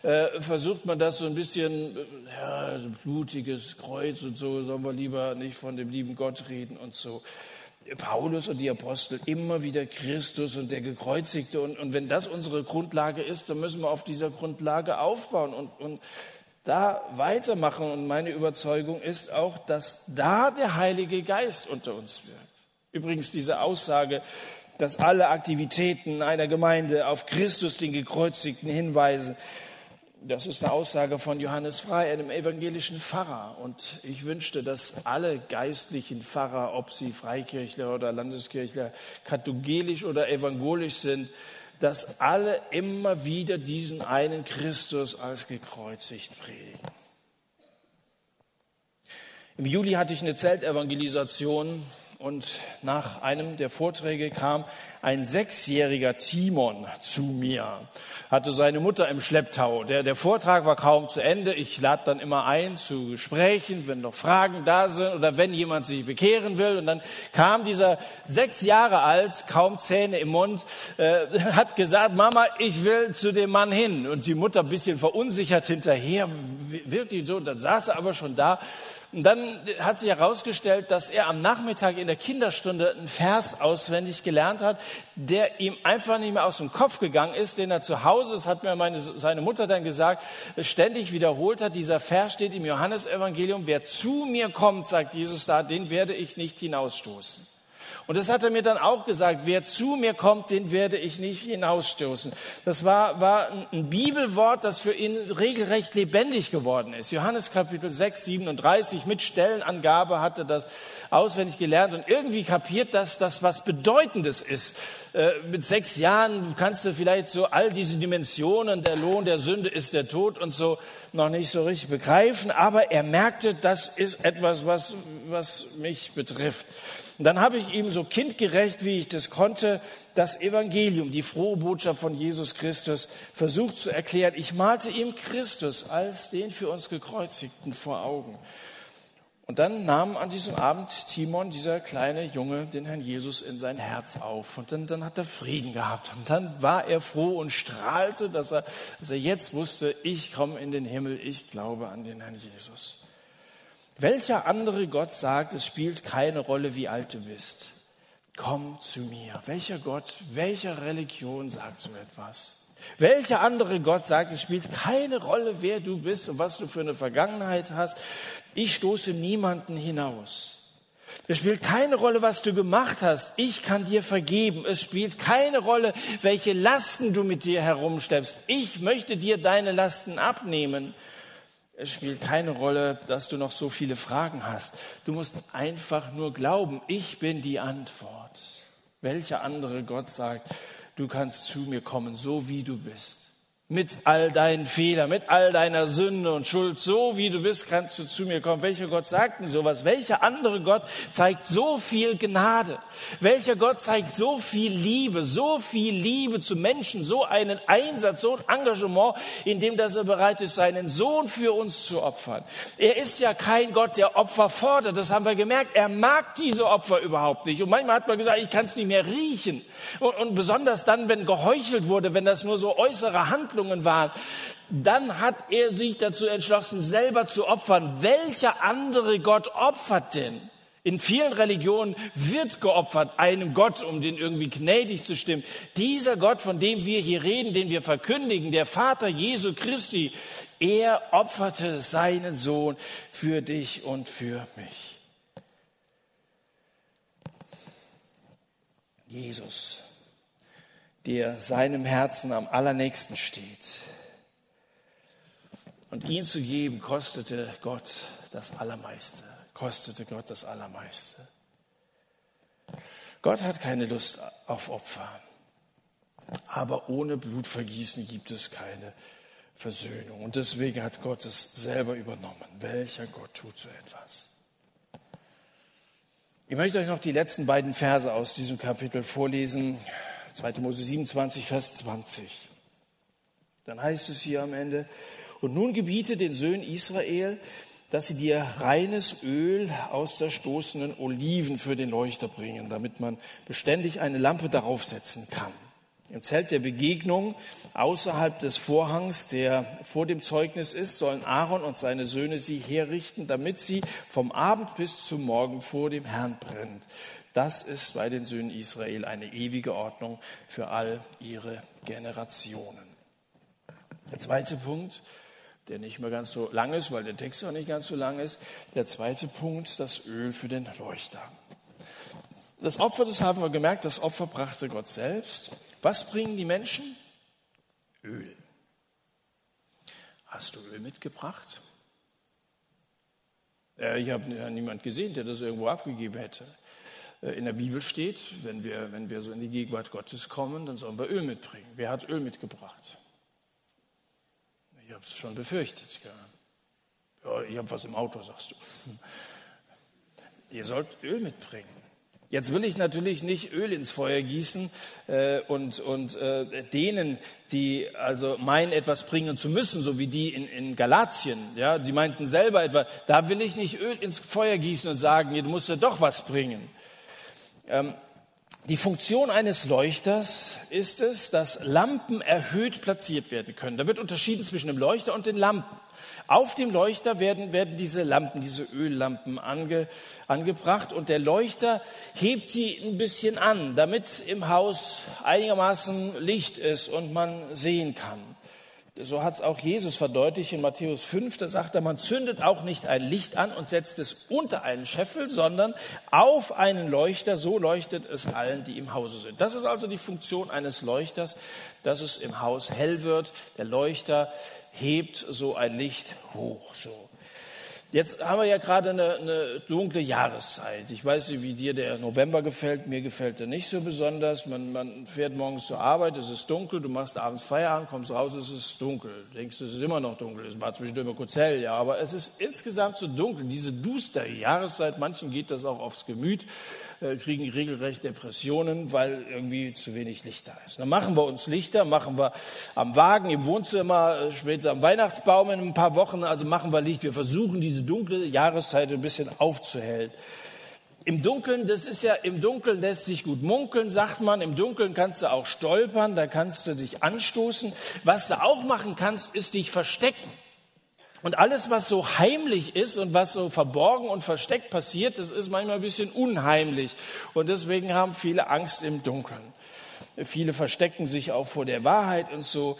äh, versucht man das so ein bisschen, äh, ja, blutiges Kreuz und so, sollen wir lieber nicht von dem lieben Gott reden und so. Paulus und die Apostel immer wieder Christus und der Gekreuzigte. Und, und wenn das unsere Grundlage ist, dann müssen wir auf dieser Grundlage aufbauen und, und da weitermachen. Und meine Überzeugung ist auch, dass da der Heilige Geist unter uns wirkt. Übrigens diese Aussage, dass alle Aktivitäten einer Gemeinde auf Christus, den Gekreuzigten, hinweisen. Das ist eine Aussage von Johannes Frei, einem evangelischen Pfarrer. Und ich wünschte, dass alle geistlichen Pfarrer, ob sie Freikirchler oder Landeskirchler, katholisch oder evangelisch sind, dass alle immer wieder diesen einen Christus als gekreuzigt predigen. Im Juli hatte ich eine Zeltevangelisation und nach einem der Vorträge kam ein sechsjähriger Timon zu mir, hatte seine Mutter im Schlepptau. Der, der Vortrag war kaum zu Ende. Ich lade dann immer ein zu Gesprächen, wenn noch Fragen da sind oder wenn jemand sich bekehren will. Und dann kam dieser sechs Jahre alt, kaum Zähne im Mund, äh, hat gesagt, Mama, ich will zu dem Mann hin. Und die Mutter ein bisschen verunsichert hinterher, wirklich so. Und dann saß er aber schon da und dann hat sich herausgestellt, dass er am Nachmittag in der Kinderstunde einen Vers auswendig gelernt hat, der ihm einfach nicht mehr aus dem Kopf gegangen ist, den er zu Hause, das hat mir meine, seine Mutter dann gesagt, ständig wiederholt hat. Dieser Vers steht im Johannesevangelium, wer zu mir kommt, sagt Jesus da, den werde ich nicht hinausstoßen. Und das hat er mir dann auch gesagt, wer zu mir kommt, den werde ich nicht hinausstoßen. Das war, war ein Bibelwort, das für ihn regelrecht lebendig geworden ist. Johannes Kapitel 6, 37 mit Stellenangabe hatte das auswendig gelernt und irgendwie kapiert, dass das was Bedeutendes ist. Äh, mit sechs Jahren kannst du vielleicht so all diese Dimensionen, der Lohn der Sünde ist der Tod und so noch nicht so richtig begreifen, aber er merkte, das ist etwas, was, was mich betrifft. Und dann habe ich ihm so kindgerecht, wie ich das konnte, das Evangelium, die frohe Botschaft von Jesus Christus versucht zu erklären. Ich malte ihm Christus als den für uns gekreuzigten vor Augen. Und dann nahm an diesem Abend Timon, dieser kleine Junge, den Herrn Jesus in sein Herz auf. Und dann, dann hat er Frieden gehabt. Und dann war er froh und strahlte, dass er, dass er jetzt wusste, ich komme in den Himmel, ich glaube an den Herrn Jesus. Welcher andere Gott sagt, es spielt keine Rolle, wie alt du bist? Komm zu mir. Welcher Gott, welcher Religion sagt so etwas? Welcher andere Gott sagt, es spielt keine Rolle, wer du bist und was du für eine Vergangenheit hast? Ich stoße niemanden hinaus. Es spielt keine Rolle, was du gemacht hast. Ich kann dir vergeben. Es spielt keine Rolle, welche Lasten du mit dir herumschleppst. Ich möchte dir deine Lasten abnehmen. Es spielt keine Rolle, dass du noch so viele Fragen hast. Du musst einfach nur glauben, ich bin die Antwort. Welcher andere Gott sagt, du kannst zu mir kommen, so wie du bist mit all deinen Fehlern, mit all deiner Sünde und Schuld, so wie du bist, kannst du zu mir kommen. Welcher Gott sagt denn sowas? Welcher andere Gott zeigt so viel Gnade? Welcher Gott zeigt so viel Liebe, so viel Liebe zu Menschen, so einen Einsatz, so ein Engagement, in dem dass er bereit ist, seinen Sohn für uns zu opfern? Er ist ja kein Gott, der Opfer fordert. Das haben wir gemerkt. Er mag diese Opfer überhaupt nicht. Und manchmal hat man gesagt, ich kann es nicht mehr riechen. Und, und besonders dann, wenn geheuchelt wurde, wenn das nur so äußere Handlungen Handlungen waren, dann hat er sich dazu entschlossen, selber zu opfern. Welcher andere Gott opfert denn? In vielen Religionen wird geopfert einem Gott, um den irgendwie gnädig zu stimmen. Dieser Gott, von dem wir hier reden, den wir verkündigen, der Vater Jesu Christi, er opferte seinen Sohn für dich und für mich. Jesus der seinem Herzen am allernächsten steht. Und ihn zu geben, kostete Gott das Allermeiste. Kostete Gott das Allermeiste. Gott hat keine Lust auf Opfer. Aber ohne Blutvergießen gibt es keine Versöhnung. Und deswegen hat Gott es selber übernommen. Welcher Gott tut so etwas? Ich möchte euch noch die letzten beiden Verse aus diesem Kapitel vorlesen. 2. Mose 27, Vers 20. Dann heißt es hier am Ende, und nun gebiete den Söhnen Israel, dass sie dir reines Öl aus zerstoßenen Oliven für den Leuchter bringen, damit man beständig eine Lampe darauf setzen kann. Im Zelt der Begegnung außerhalb des Vorhangs, der vor dem Zeugnis ist, sollen Aaron und seine Söhne sie herrichten, damit sie vom Abend bis zum Morgen vor dem Herrn brennt. Das ist bei den Söhnen Israel eine ewige Ordnung für all ihre Generationen. Der zweite Punkt, der nicht mehr ganz so lang ist, weil der Text auch nicht ganz so lang ist. Der zweite Punkt, das Öl für den Leuchter. Das Opfer, das haben wir gemerkt, das Opfer brachte Gott selbst. Was bringen die Menschen? Öl. Hast du Öl mitgebracht? Äh, ich habe niemand gesehen, der das irgendwo abgegeben hätte. Äh, in der Bibel steht, wenn wir, wenn wir so in die Gegenwart Gottes kommen, dann sollen wir Öl mitbringen. Wer hat Öl mitgebracht? Ich habe es schon befürchtet. Ja, ich habe was im Auto, sagst du. Ihr sollt Öl mitbringen. Jetzt will ich natürlich nicht Öl ins Feuer gießen äh, und, und äh, denen, die also meinen, etwas bringen zu müssen, so wie die in, in Galatien, ja, die meinten selber etwa, da will ich nicht Öl ins Feuer gießen und sagen, du musst ja doch was bringen. Ähm, die Funktion eines Leuchters ist es, dass Lampen erhöht platziert werden können. Da wird unterschieden zwischen dem Leuchter und den Lampen. Auf dem Leuchter werden, werden diese Lampen, diese Öllampen ange, angebracht und der Leuchter hebt sie ein bisschen an, damit im Haus einigermaßen Licht ist und man sehen kann. So hat es auch Jesus verdeutlicht in Matthäus 5. Da sagt er, man zündet auch nicht ein Licht an und setzt es unter einen Scheffel, sondern auf einen Leuchter. So leuchtet es allen, die im Hause sind. Das ist also die Funktion eines Leuchters, dass es im Haus hell wird. Der Leuchter hebt so ein Licht hoch, so. Jetzt haben wir ja gerade eine, eine dunkle Jahreszeit. Ich weiß nicht, wie dir der November gefällt. Mir gefällt er nicht so besonders. Man, man fährt morgens zur Arbeit, es ist dunkel, du machst abends Feierabend, kommst raus, es ist dunkel. Denkst, es ist immer noch dunkel. Es war zwischendurch immer kurz hell, ja, aber es ist insgesamt so dunkel. Diese dustere Jahreszeit, manchen geht das auch aufs Gemüt. Äh, kriegen regelrecht Depressionen, weil irgendwie zu wenig Licht da ist. Dann machen wir uns Lichter, machen wir am Wagen, im Wohnzimmer, äh, später am Weihnachtsbaum in ein paar Wochen, also machen wir Licht. Wir versuchen diese dunkle Jahreszeit ein bisschen aufzuhellen. Im Dunkeln, das ist ja, im Dunkeln lässt sich gut munkeln, sagt man. Im Dunkeln kannst du auch stolpern, da kannst du dich anstoßen. Was du auch machen kannst, ist dich verstecken. Und alles, was so heimlich ist und was so verborgen und versteckt passiert, das ist manchmal ein bisschen unheimlich. Und deswegen haben viele Angst im Dunkeln. Viele verstecken sich auch vor der Wahrheit und so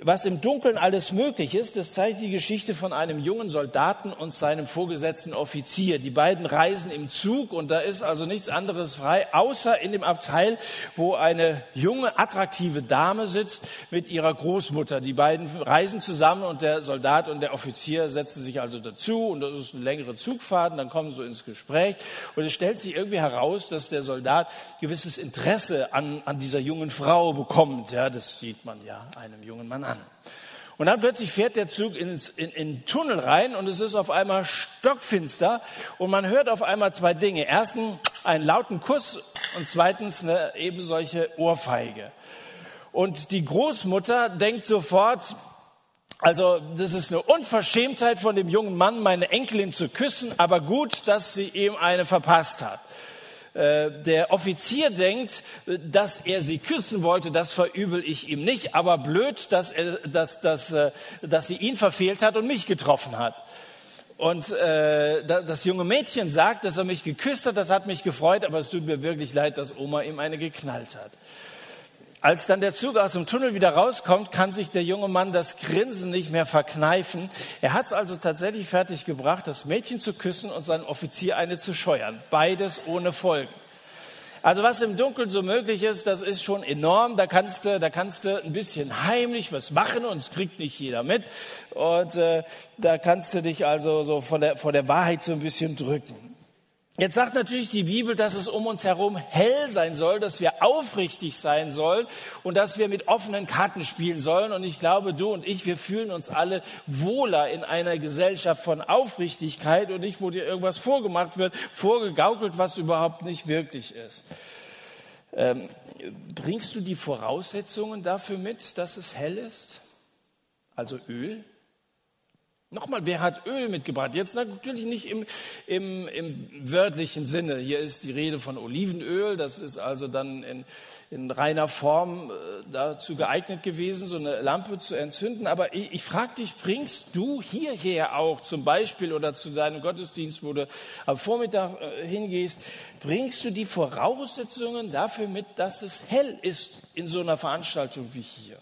was im Dunkeln alles möglich ist, das zeigt die Geschichte von einem jungen Soldaten und seinem vorgesetzten Offizier. Die beiden reisen im Zug und da ist also nichts anderes frei, außer in dem Abteil, wo eine junge, attraktive Dame sitzt mit ihrer Großmutter. Die beiden reisen zusammen und der Soldat und der Offizier setzen sich also dazu und das ist eine längere Zugfahrt und dann kommen sie ins Gespräch und es stellt sich irgendwie heraus, dass der Soldat gewisses Interesse an, an dieser jungen Frau bekommt. Ja, das sieht man ja einem jungen Mann an. Und dann plötzlich fährt der Zug in, in den Tunnel rein und es ist auf einmal stockfinster und man hört auf einmal zwei Dinge. Erstens einen lauten Kuss und zweitens eine eben solche Ohrfeige. Und die Großmutter denkt sofort, also das ist eine Unverschämtheit von dem jungen Mann, meine Enkelin zu küssen, aber gut, dass sie ihm eine verpasst hat. Äh, der Offizier denkt, dass er sie küssen wollte, das verübel ich ihm nicht, aber blöd, dass, er, dass, dass, äh, dass sie ihn verfehlt hat und mich getroffen hat. Und äh, das junge Mädchen sagt, dass er mich geküsst hat, das hat mich gefreut, aber es tut mir wirklich leid, dass Oma ihm eine geknallt hat. Als dann der Zug aus dem Tunnel wieder rauskommt, kann sich der junge Mann das Grinsen nicht mehr verkneifen. Er hat es also tatsächlich fertiggebracht, das Mädchen zu küssen und seinen Offizier eine zu scheuern. Beides ohne Folgen. Also was im Dunkeln so möglich ist, das ist schon enorm. Da kannst du, da kannst du ein bisschen heimlich was machen und es kriegt nicht jeder mit. Und äh, da kannst du dich also so vor der, vor der Wahrheit so ein bisschen drücken. Jetzt sagt natürlich die Bibel, dass es um uns herum hell sein soll, dass wir aufrichtig sein sollen und dass wir mit offenen Karten spielen sollen. Und ich glaube, du und ich, wir fühlen uns alle wohler in einer Gesellschaft von Aufrichtigkeit und nicht, wo dir irgendwas vorgemacht wird, vorgegaukelt, was überhaupt nicht wirklich ist. Ähm, bringst du die Voraussetzungen dafür mit, dass es hell ist? Also Öl? Nochmal, wer hat Öl mitgebracht? Jetzt natürlich nicht im, im, im wörtlichen Sinne. Hier ist die Rede von Olivenöl. Das ist also dann in, in reiner Form äh, dazu geeignet gewesen, so eine Lampe zu entzünden. Aber ich, ich frage dich, bringst du hierher auch zum Beispiel oder zu deinem Gottesdienst, wo du am Vormittag äh, hingehst, bringst du die Voraussetzungen dafür mit, dass es hell ist in so einer Veranstaltung wie hier?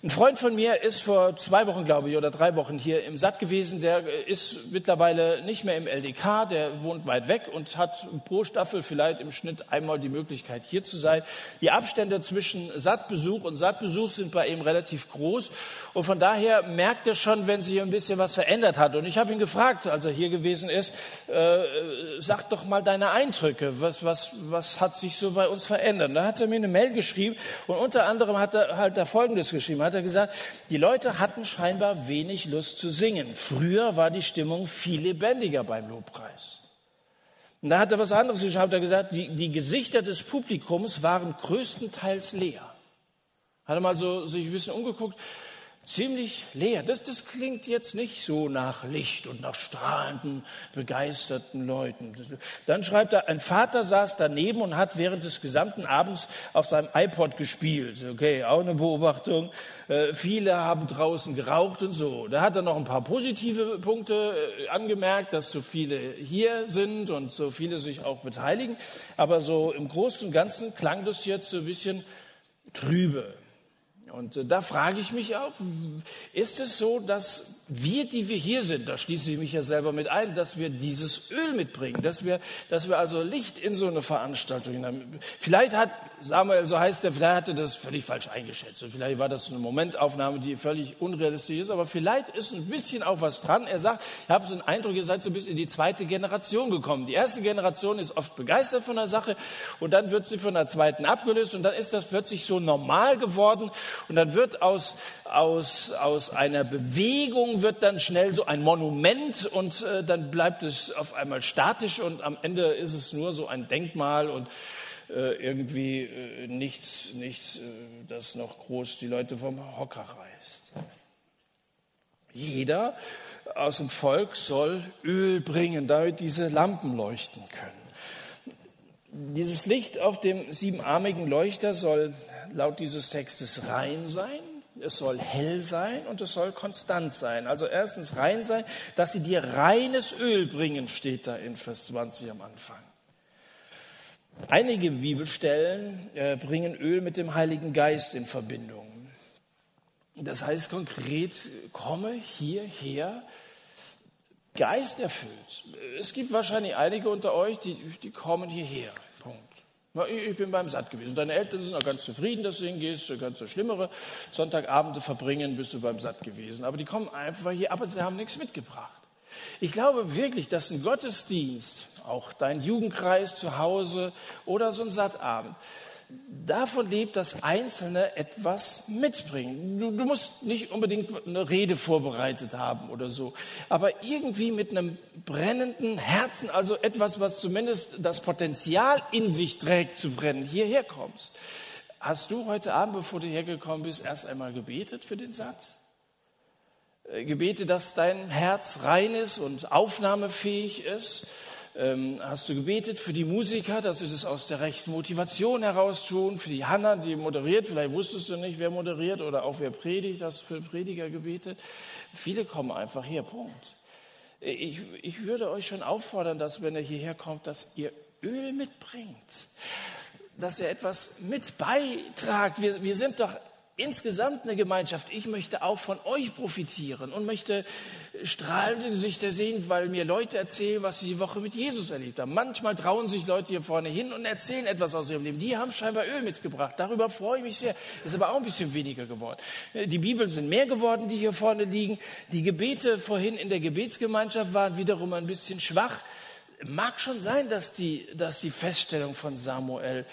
Ein Freund von mir ist vor zwei Wochen, glaube ich, oder drei Wochen hier im Satt gewesen. Der ist mittlerweile nicht mehr im LDK, der wohnt weit weg und hat pro Staffel vielleicht im Schnitt einmal die Möglichkeit, hier zu sein. Die Abstände zwischen Sattbesuch und Sattbesuch sind bei ihm relativ groß. Und von daher merkt er schon, wenn sich ein bisschen was verändert hat. Und ich habe ihn gefragt, als er hier gewesen ist, äh, sag doch mal deine Eindrücke. Was, was, was hat sich so bei uns verändert? da hat er mir eine Mail geschrieben und unter anderem hat er halt da Folgendes geschrieben hat er gesagt, die Leute hatten scheinbar wenig Lust zu singen. Früher war die Stimmung viel lebendiger beim Lobpreis. Und da hat er was anderes geschrieben, hat er gesagt, die, die Gesichter des Publikums waren größtenteils leer. Hat er mal so sich ein bisschen umgeguckt, ziemlich leer. Das, das klingt jetzt nicht so nach Licht und nach strahlenden, begeisterten Leuten. Dann schreibt er, ein Vater saß daneben und hat während des gesamten Abends auf seinem iPod gespielt. Okay, auch eine Beobachtung. Äh, viele haben draußen geraucht und so. Da hat er noch ein paar positive Punkte äh, angemerkt, dass so viele hier sind und so viele sich auch beteiligen. Aber so im Großen und Ganzen klang das jetzt so ein bisschen trübe. Und äh, da frage ich mich auch, ist es so, dass wir, die wir hier sind, da schließe ich mich ja selber mit ein, dass wir dieses Öl mitbringen, dass wir, dass wir also Licht in so eine Veranstaltung haben. Vielleicht hat Samuel, so heißt er, vielleicht hatte das völlig falsch eingeschätzt. Und vielleicht war das eine Momentaufnahme, die völlig unrealistisch ist, aber vielleicht ist ein bisschen auch was dran. Er sagt, ich habe so den Eindruck, ihr seid so bis in die zweite Generation gekommen. Die erste Generation ist oft begeistert von der Sache und dann wird sie von der zweiten abgelöst und dann ist das plötzlich so normal geworden und dann wird aus, aus, aus einer Bewegung wird dann schnell so ein Monument und äh, dann bleibt es auf einmal statisch und am Ende ist es nur so ein Denkmal und irgendwie äh, nichts, nichts, äh, das noch groß die Leute vom Hocker reißt. Jeder aus dem Volk soll Öl bringen, damit diese Lampen leuchten können. Dieses Licht auf dem siebenarmigen Leuchter soll laut dieses Textes rein sein, es soll hell sein und es soll konstant sein. Also erstens rein sein, dass sie dir reines Öl bringen, steht da in Vers 20 am Anfang. Einige Bibelstellen äh, bringen Öl mit dem Heiligen Geist in Verbindung. Das heißt konkret, komme hierher, Geist erfüllt. Es gibt wahrscheinlich einige unter euch, die, die kommen hierher. Punkt. Ich bin beim Satt gewesen. Deine Eltern sind auch ganz zufrieden, dass du hingehst. Du kannst so schlimmere Sonntagabende verbringen, bist du beim Satt gewesen. Aber die kommen einfach hier, aber sie haben nichts mitgebracht. Ich glaube wirklich, dass ein Gottesdienst, auch dein Jugendkreis zu Hause oder so ein Sattabend, davon lebt, dass Einzelne etwas mitbringen. Du, du, musst nicht unbedingt eine Rede vorbereitet haben oder so, aber irgendwie mit einem brennenden Herzen, also etwas, was zumindest das Potenzial in sich trägt zu brennen, hierher kommst. Hast du heute Abend, bevor du hergekommen bist, erst einmal gebetet für den Satz? Äh, gebetet, dass dein Herz rein ist und aufnahmefähig ist? Ähm, hast du gebetet für die Musiker, dass sie das aus der rechten Motivation heraus tun, für die Hanna, die moderiert, vielleicht wusstest du nicht, wer moderiert oder auch wer predigt, hast du für Prediger gebetet. Viele kommen einfach her, Punkt. Ich, ich würde euch schon auffordern, dass wenn ihr hierher kommt, dass ihr Öl mitbringt, dass ihr etwas mit beitragt. Wir, wir sind doch insgesamt eine Gemeinschaft. Ich möchte auch von euch profitieren und möchte strahlende Gesichter sehen, weil mir Leute erzählen, was sie die Woche mit Jesus erlebt haben. Manchmal trauen sich Leute hier vorne hin und erzählen etwas aus ihrem Leben. Die haben scheinbar Öl mitgebracht. Darüber freue ich mich sehr. Ist aber auch ein bisschen weniger geworden. Die Bibeln sind mehr geworden, die hier vorne liegen. Die Gebete vorhin in der Gebetsgemeinschaft waren wiederum ein bisschen schwach. Mag schon sein, dass die, dass die Feststellung von Samuel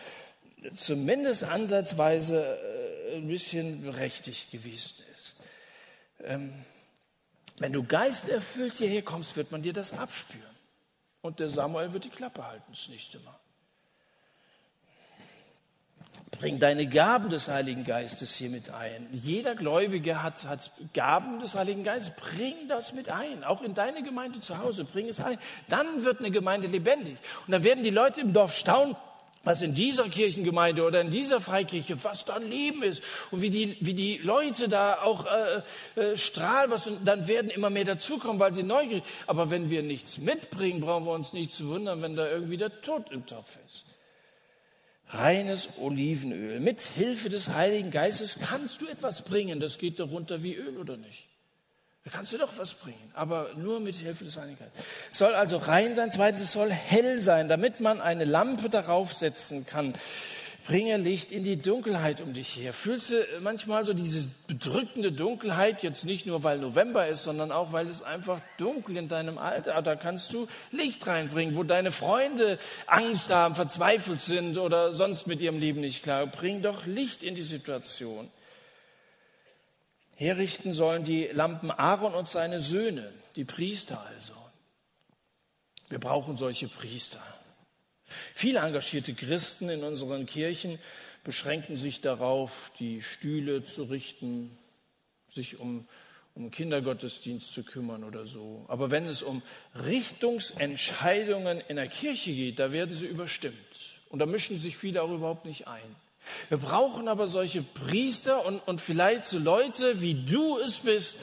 zumindest ansatzweise äh, ein bisschen berechtigt gewesen ist. Ähm, wenn du geisterfüllt hierher kommst, wird man dir das abspüren. Und der Samuel wird die Klappe halten das nächste Mal. Bring deine Gaben des Heiligen Geistes hier mit ein. Jeder Gläubige hat, hat Gaben des Heiligen Geistes. Bring das mit ein. Auch in deine Gemeinde zu Hause. Bring es ein. Dann wird eine Gemeinde lebendig. Und dann werden die Leute im Dorf staunen was in dieser Kirchengemeinde oder in dieser Freikirche, was da ein Leben ist und wie die, wie die Leute da auch äh, äh, strahlen, was, und dann werden immer mehr dazukommen, weil sie neugierig Aber wenn wir nichts mitbringen, brauchen wir uns nicht zu wundern, wenn da irgendwie der Tod im Topf ist. Reines Olivenöl. Mit Hilfe des Heiligen Geistes kannst du etwas bringen. Das geht darunter wie Öl oder nicht? Da kannst du doch was bringen, aber nur mit Hilfe des Heiligen. Es soll also rein sein, zweitens, es soll hell sein, damit man eine Lampe darauf setzen kann. Bringe Licht in die Dunkelheit um dich her. Fühlst du manchmal so diese bedrückende Dunkelheit, jetzt nicht nur, weil November ist, sondern auch, weil es einfach dunkel in deinem Alter, da kannst du Licht reinbringen, wo deine Freunde Angst haben, verzweifelt sind oder sonst mit ihrem Leben nicht klar. Bring doch Licht in die Situation. Herrichten sollen die Lampen Aaron und seine Söhne, die Priester also. Wir brauchen solche Priester. Viele engagierte Christen in unseren Kirchen beschränken sich darauf, die Stühle zu richten, sich um, um Kindergottesdienst zu kümmern oder so. Aber wenn es um Richtungsentscheidungen in der Kirche geht, da werden sie überstimmt. Und da mischen sich viele auch überhaupt nicht ein. Wir brauchen aber solche Priester und, und vielleicht so Leute, wie du es bist,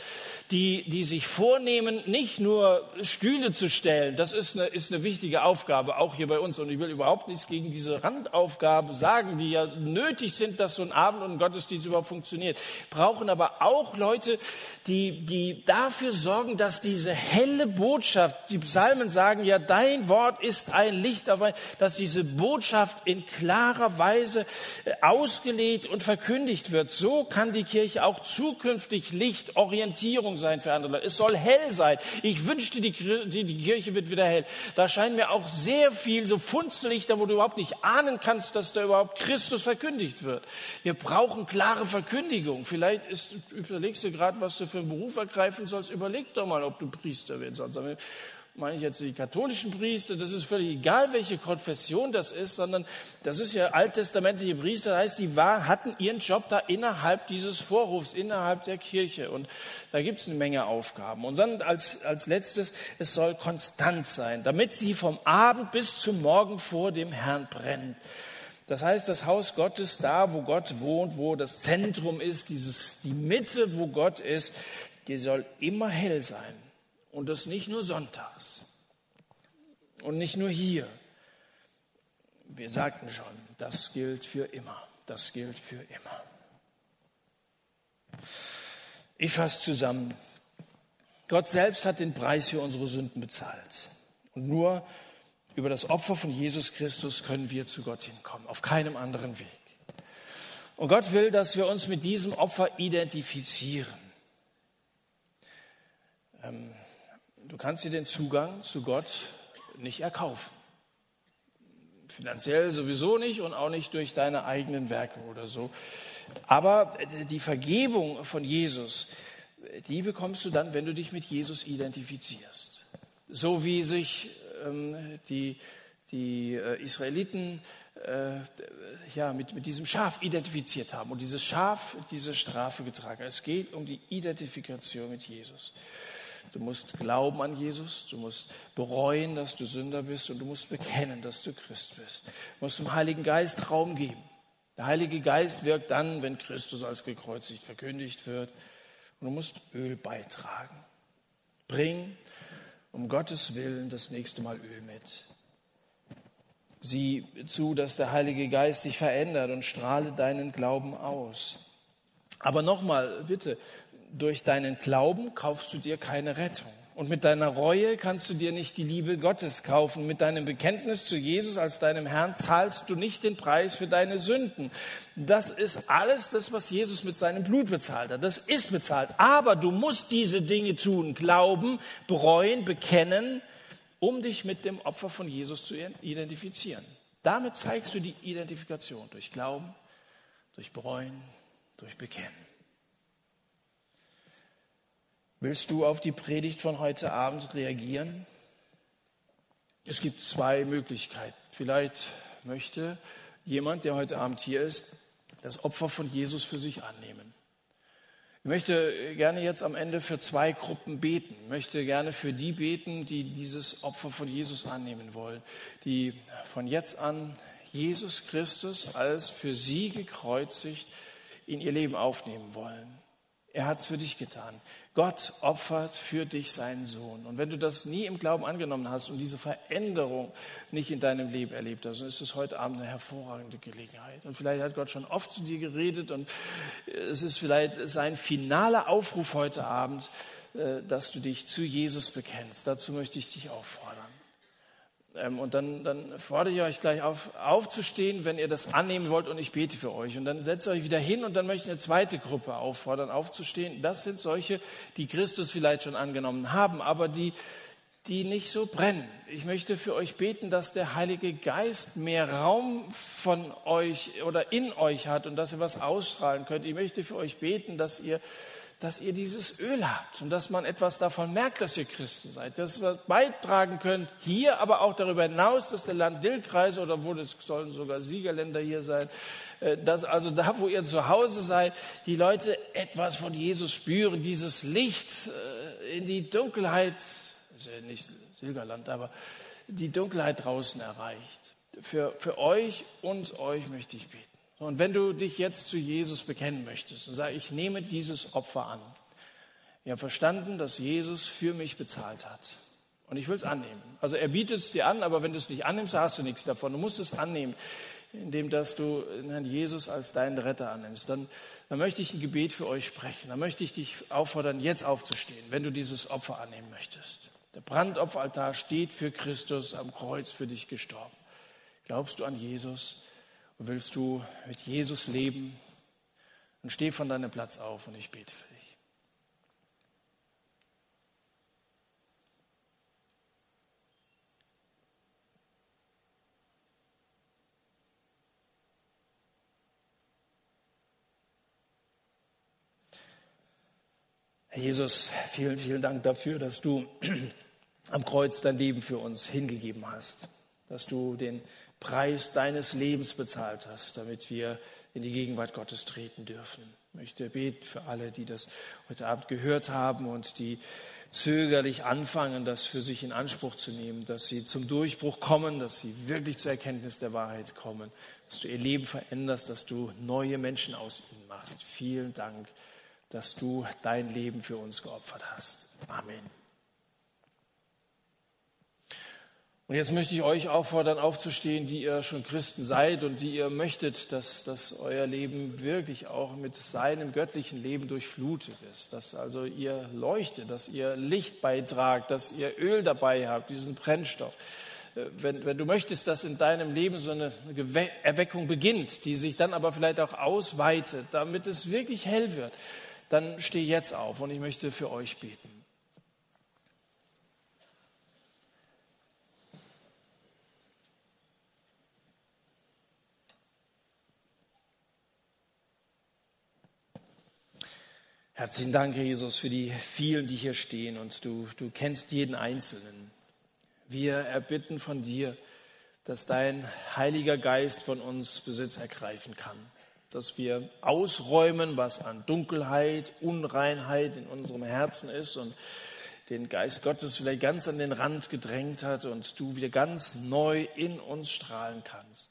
die, die sich vornehmen, nicht nur Stühle zu stellen. Das ist eine, ist eine wichtige Aufgabe, auch hier bei uns. Und ich will überhaupt nichts gegen diese Randaufgaben sagen, die ja nötig sind, dass so ein Abend und ein Gottesdienst überhaupt funktioniert. Brauchen aber auch Leute, die, die dafür sorgen, dass diese helle Botschaft, die Psalmen sagen ja, dein Wort ist ein Licht ein, dass diese Botschaft in klarer Weise ausgelegt und verkündigt wird. So kann die Kirche auch zukünftig Licht, Orientierung sein für andere Leute. Es soll hell sein. Ich wünschte, die, die, Kirche wird wieder hell. Da scheinen mir auch sehr viel so Funzellichter, wo du überhaupt nicht ahnen kannst, dass da überhaupt Christus verkündigt wird. Wir brauchen klare Verkündigung. Vielleicht ist, überlegst du gerade, was du für einen Beruf ergreifen sollst. Überleg doch mal, ob du Priester werden sollst meine ich jetzt die katholischen Priester, das ist völlig egal, welche Konfession das ist, sondern das ist ja alttestamentliche Priester, das heißt, sie war, hatten ihren Job da innerhalb dieses Vorhofs, innerhalb der Kirche. Und da gibt es eine Menge Aufgaben. Und dann als, als letztes, es soll konstant sein, damit sie vom Abend bis zum Morgen vor dem Herrn brennt. Das heißt, das Haus Gottes, da wo Gott wohnt, wo das Zentrum ist, dieses, die Mitte, wo Gott ist, die soll immer hell sein. Und das nicht nur sonntags. Und nicht nur hier. Wir sagten schon, das gilt für immer. Das gilt für immer. Ich fasse zusammen. Gott selbst hat den Preis für unsere Sünden bezahlt. Und nur über das Opfer von Jesus Christus können wir zu Gott hinkommen. Auf keinem anderen Weg. Und Gott will, dass wir uns mit diesem Opfer identifizieren. Ähm, Du kannst dir den Zugang zu Gott nicht erkaufen. Finanziell sowieso nicht und auch nicht durch deine eigenen Werke oder so. Aber die Vergebung von Jesus, die bekommst du dann, wenn du dich mit Jesus identifizierst. So wie sich ähm, die, die äh, Israeliten äh, ja, mit, mit diesem Schaf identifiziert haben und dieses Schaf diese Strafe getragen. Es geht um die Identifikation mit Jesus. Du musst glauben an Jesus, du musst bereuen, dass du Sünder bist und du musst bekennen, dass du Christ bist. Du musst dem Heiligen Geist Raum geben. Der Heilige Geist wirkt dann, wenn Christus als gekreuzigt verkündigt wird. Und du musst Öl beitragen. Bring um Gottes Willen das nächste Mal Öl mit. Sieh zu, dass der Heilige Geist dich verändert und strahle deinen Glauben aus. Aber nochmal, bitte, durch deinen Glauben kaufst du dir keine Rettung. Und mit deiner Reue kannst du dir nicht die Liebe Gottes kaufen. Mit deinem Bekenntnis zu Jesus als deinem Herrn zahlst du nicht den Preis für deine Sünden. Das ist alles das, was Jesus mit seinem Blut bezahlt hat. Das ist bezahlt. Aber du musst diese Dinge tun. Glauben, bereuen, bekennen, um dich mit dem Opfer von Jesus zu identifizieren. Damit zeigst du die Identifikation durch Glauben, durch Bereuen, durch Bekennen. Willst du auf die Predigt von heute Abend reagieren? Es gibt zwei Möglichkeiten. Vielleicht möchte jemand, der heute Abend hier ist, das Opfer von Jesus für sich annehmen. Ich möchte gerne jetzt am Ende für zwei Gruppen beten. Ich möchte gerne für die beten, die dieses Opfer von Jesus annehmen wollen, die von jetzt an Jesus Christus als für sie gekreuzigt in ihr Leben aufnehmen wollen. Er hat es für dich getan. Gott opfert für dich seinen Sohn. Und wenn du das nie im Glauben angenommen hast und diese Veränderung nicht in deinem Leben erlebt hast, dann ist es heute Abend eine hervorragende Gelegenheit. Und vielleicht hat Gott schon oft zu dir geredet und es ist vielleicht sein finaler Aufruf heute Abend, äh, dass du dich zu Jesus bekennst. Dazu möchte ich dich auffordern. Ähm, und dann, dann fordere ich euch gleich auf, aufzustehen, wenn ihr das annehmen wollt und ich bete für euch. Und dann setzt euch wieder hin und dann möchte ich eine zweite Gruppe auffordern, aufzustehen. Das sind solche, die Christus vielleicht schon angenommen haben, aber die, die nicht so brennen. Ich möchte für euch beten, dass der Heilige Geist mehr Raum von euch oder in euch hat und dass ihr was ausstrahlen könnt. Ich möchte für euch beten, dass ihr dass ihr dieses Öl habt und dass man etwas davon merkt, dass ihr Christen seid, dass ihr beitragen könnt, hier, aber auch darüber hinaus, dass der Land-Dill-Kreis oder wo das sollen sogar Siegerländer hier sein, äh, dass also da, wo ihr zu Hause seid, die Leute etwas von Jesus spüren, dieses Licht äh, in die Dunkelheit, ist ja nicht Silgerland, aber die Dunkelheit draußen erreicht. Für, für euch und euch möchte ich beten. Und wenn du dich jetzt zu Jesus bekennen möchtest und sagst, ich nehme dieses Opfer an. Ich habe verstanden, dass Jesus für mich bezahlt hat. Und ich will es annehmen. Also er bietet es dir an, aber wenn du es nicht annimmst, hast du nichts davon. Du musst es annehmen, indem dass du Herrn Jesus als deinen Retter annimmst. Dann, dann möchte ich ein Gebet für euch sprechen. Dann möchte ich dich auffordern, jetzt aufzustehen, wenn du dieses Opfer annehmen möchtest. Der Brandopferaltar steht für Christus am Kreuz für dich gestorben. Glaubst du an Jesus? Willst du mit Jesus leben, dann steh von deinem Platz auf und ich bete für dich. Herr Jesus, vielen, vielen Dank dafür, dass du am Kreuz dein Leben für uns hingegeben hast, dass du den Preis deines Lebens bezahlt hast, damit wir in die Gegenwart Gottes treten dürfen. Ich möchte beten für alle, die das heute Abend gehört haben und die zögerlich anfangen, das für sich in Anspruch zu nehmen, dass sie zum Durchbruch kommen, dass sie wirklich zur Erkenntnis der Wahrheit kommen, dass du ihr Leben veränderst, dass du neue Menschen aus ihnen machst. Vielen Dank, dass du dein Leben für uns geopfert hast. Amen. Und jetzt möchte ich euch auffordern, aufzustehen, die ihr schon Christen seid und die ihr möchtet, dass, dass euer Leben wirklich auch mit seinem göttlichen Leben durchflutet ist. Dass also ihr leuchtet, dass ihr Licht beitragt, dass ihr Öl dabei habt, diesen Brennstoff. Äh, wenn, wenn du möchtest, dass in deinem Leben so eine Erweckung beginnt, die sich dann aber vielleicht auch ausweitet, damit es wirklich hell wird, dann steh jetzt auf und ich möchte für euch beten. Herzlichen Dank, Jesus, für die vielen, die hier stehen. Und du, du kennst jeden Einzelnen. Wir erbitten von dir, dass dein Heiliger Geist von uns Besitz ergreifen kann, dass wir ausräumen, was an Dunkelheit, Unreinheit in unserem Herzen ist und den Geist Gottes vielleicht ganz an den Rand gedrängt hat und du wieder ganz neu in uns strahlen kannst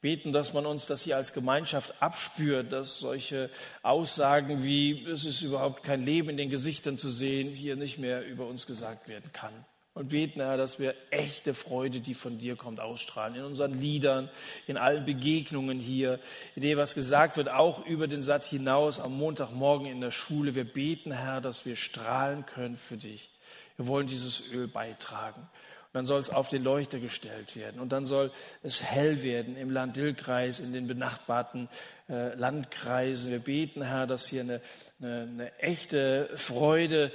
beten, dass man uns das hier als Gemeinschaft abspürt, dass solche Aussagen wie es ist überhaupt kein Leben in den Gesichtern zu sehen, hier nicht mehr über uns gesagt werden kann. Und beten, Herr, dass wir echte Freude, die von dir kommt, ausstrahlen. In unseren Liedern, in allen Begegnungen hier, in dem, was gesagt wird, auch über den Satz hinaus am Montagmorgen in der Schule. Wir beten, Herr, dass wir strahlen können für dich. Wir wollen dieses Öl beitragen dann soll es auf den Leuchter gestellt werden und dann soll es hell werden im Land Dillkreis, in den benachbarten äh, Landkreisen. Wir beten, Herr, dass hier eine, eine, eine echte Freude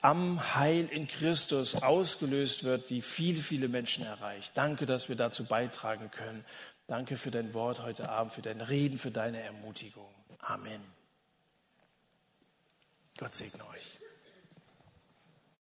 am Heil in Christus ausgelöst wird, die viele, viele Menschen erreicht. Danke, dass wir dazu beitragen können. Danke für dein Wort heute Abend, für dein Reden, für deine Ermutigung. Amen. Gott segne euch.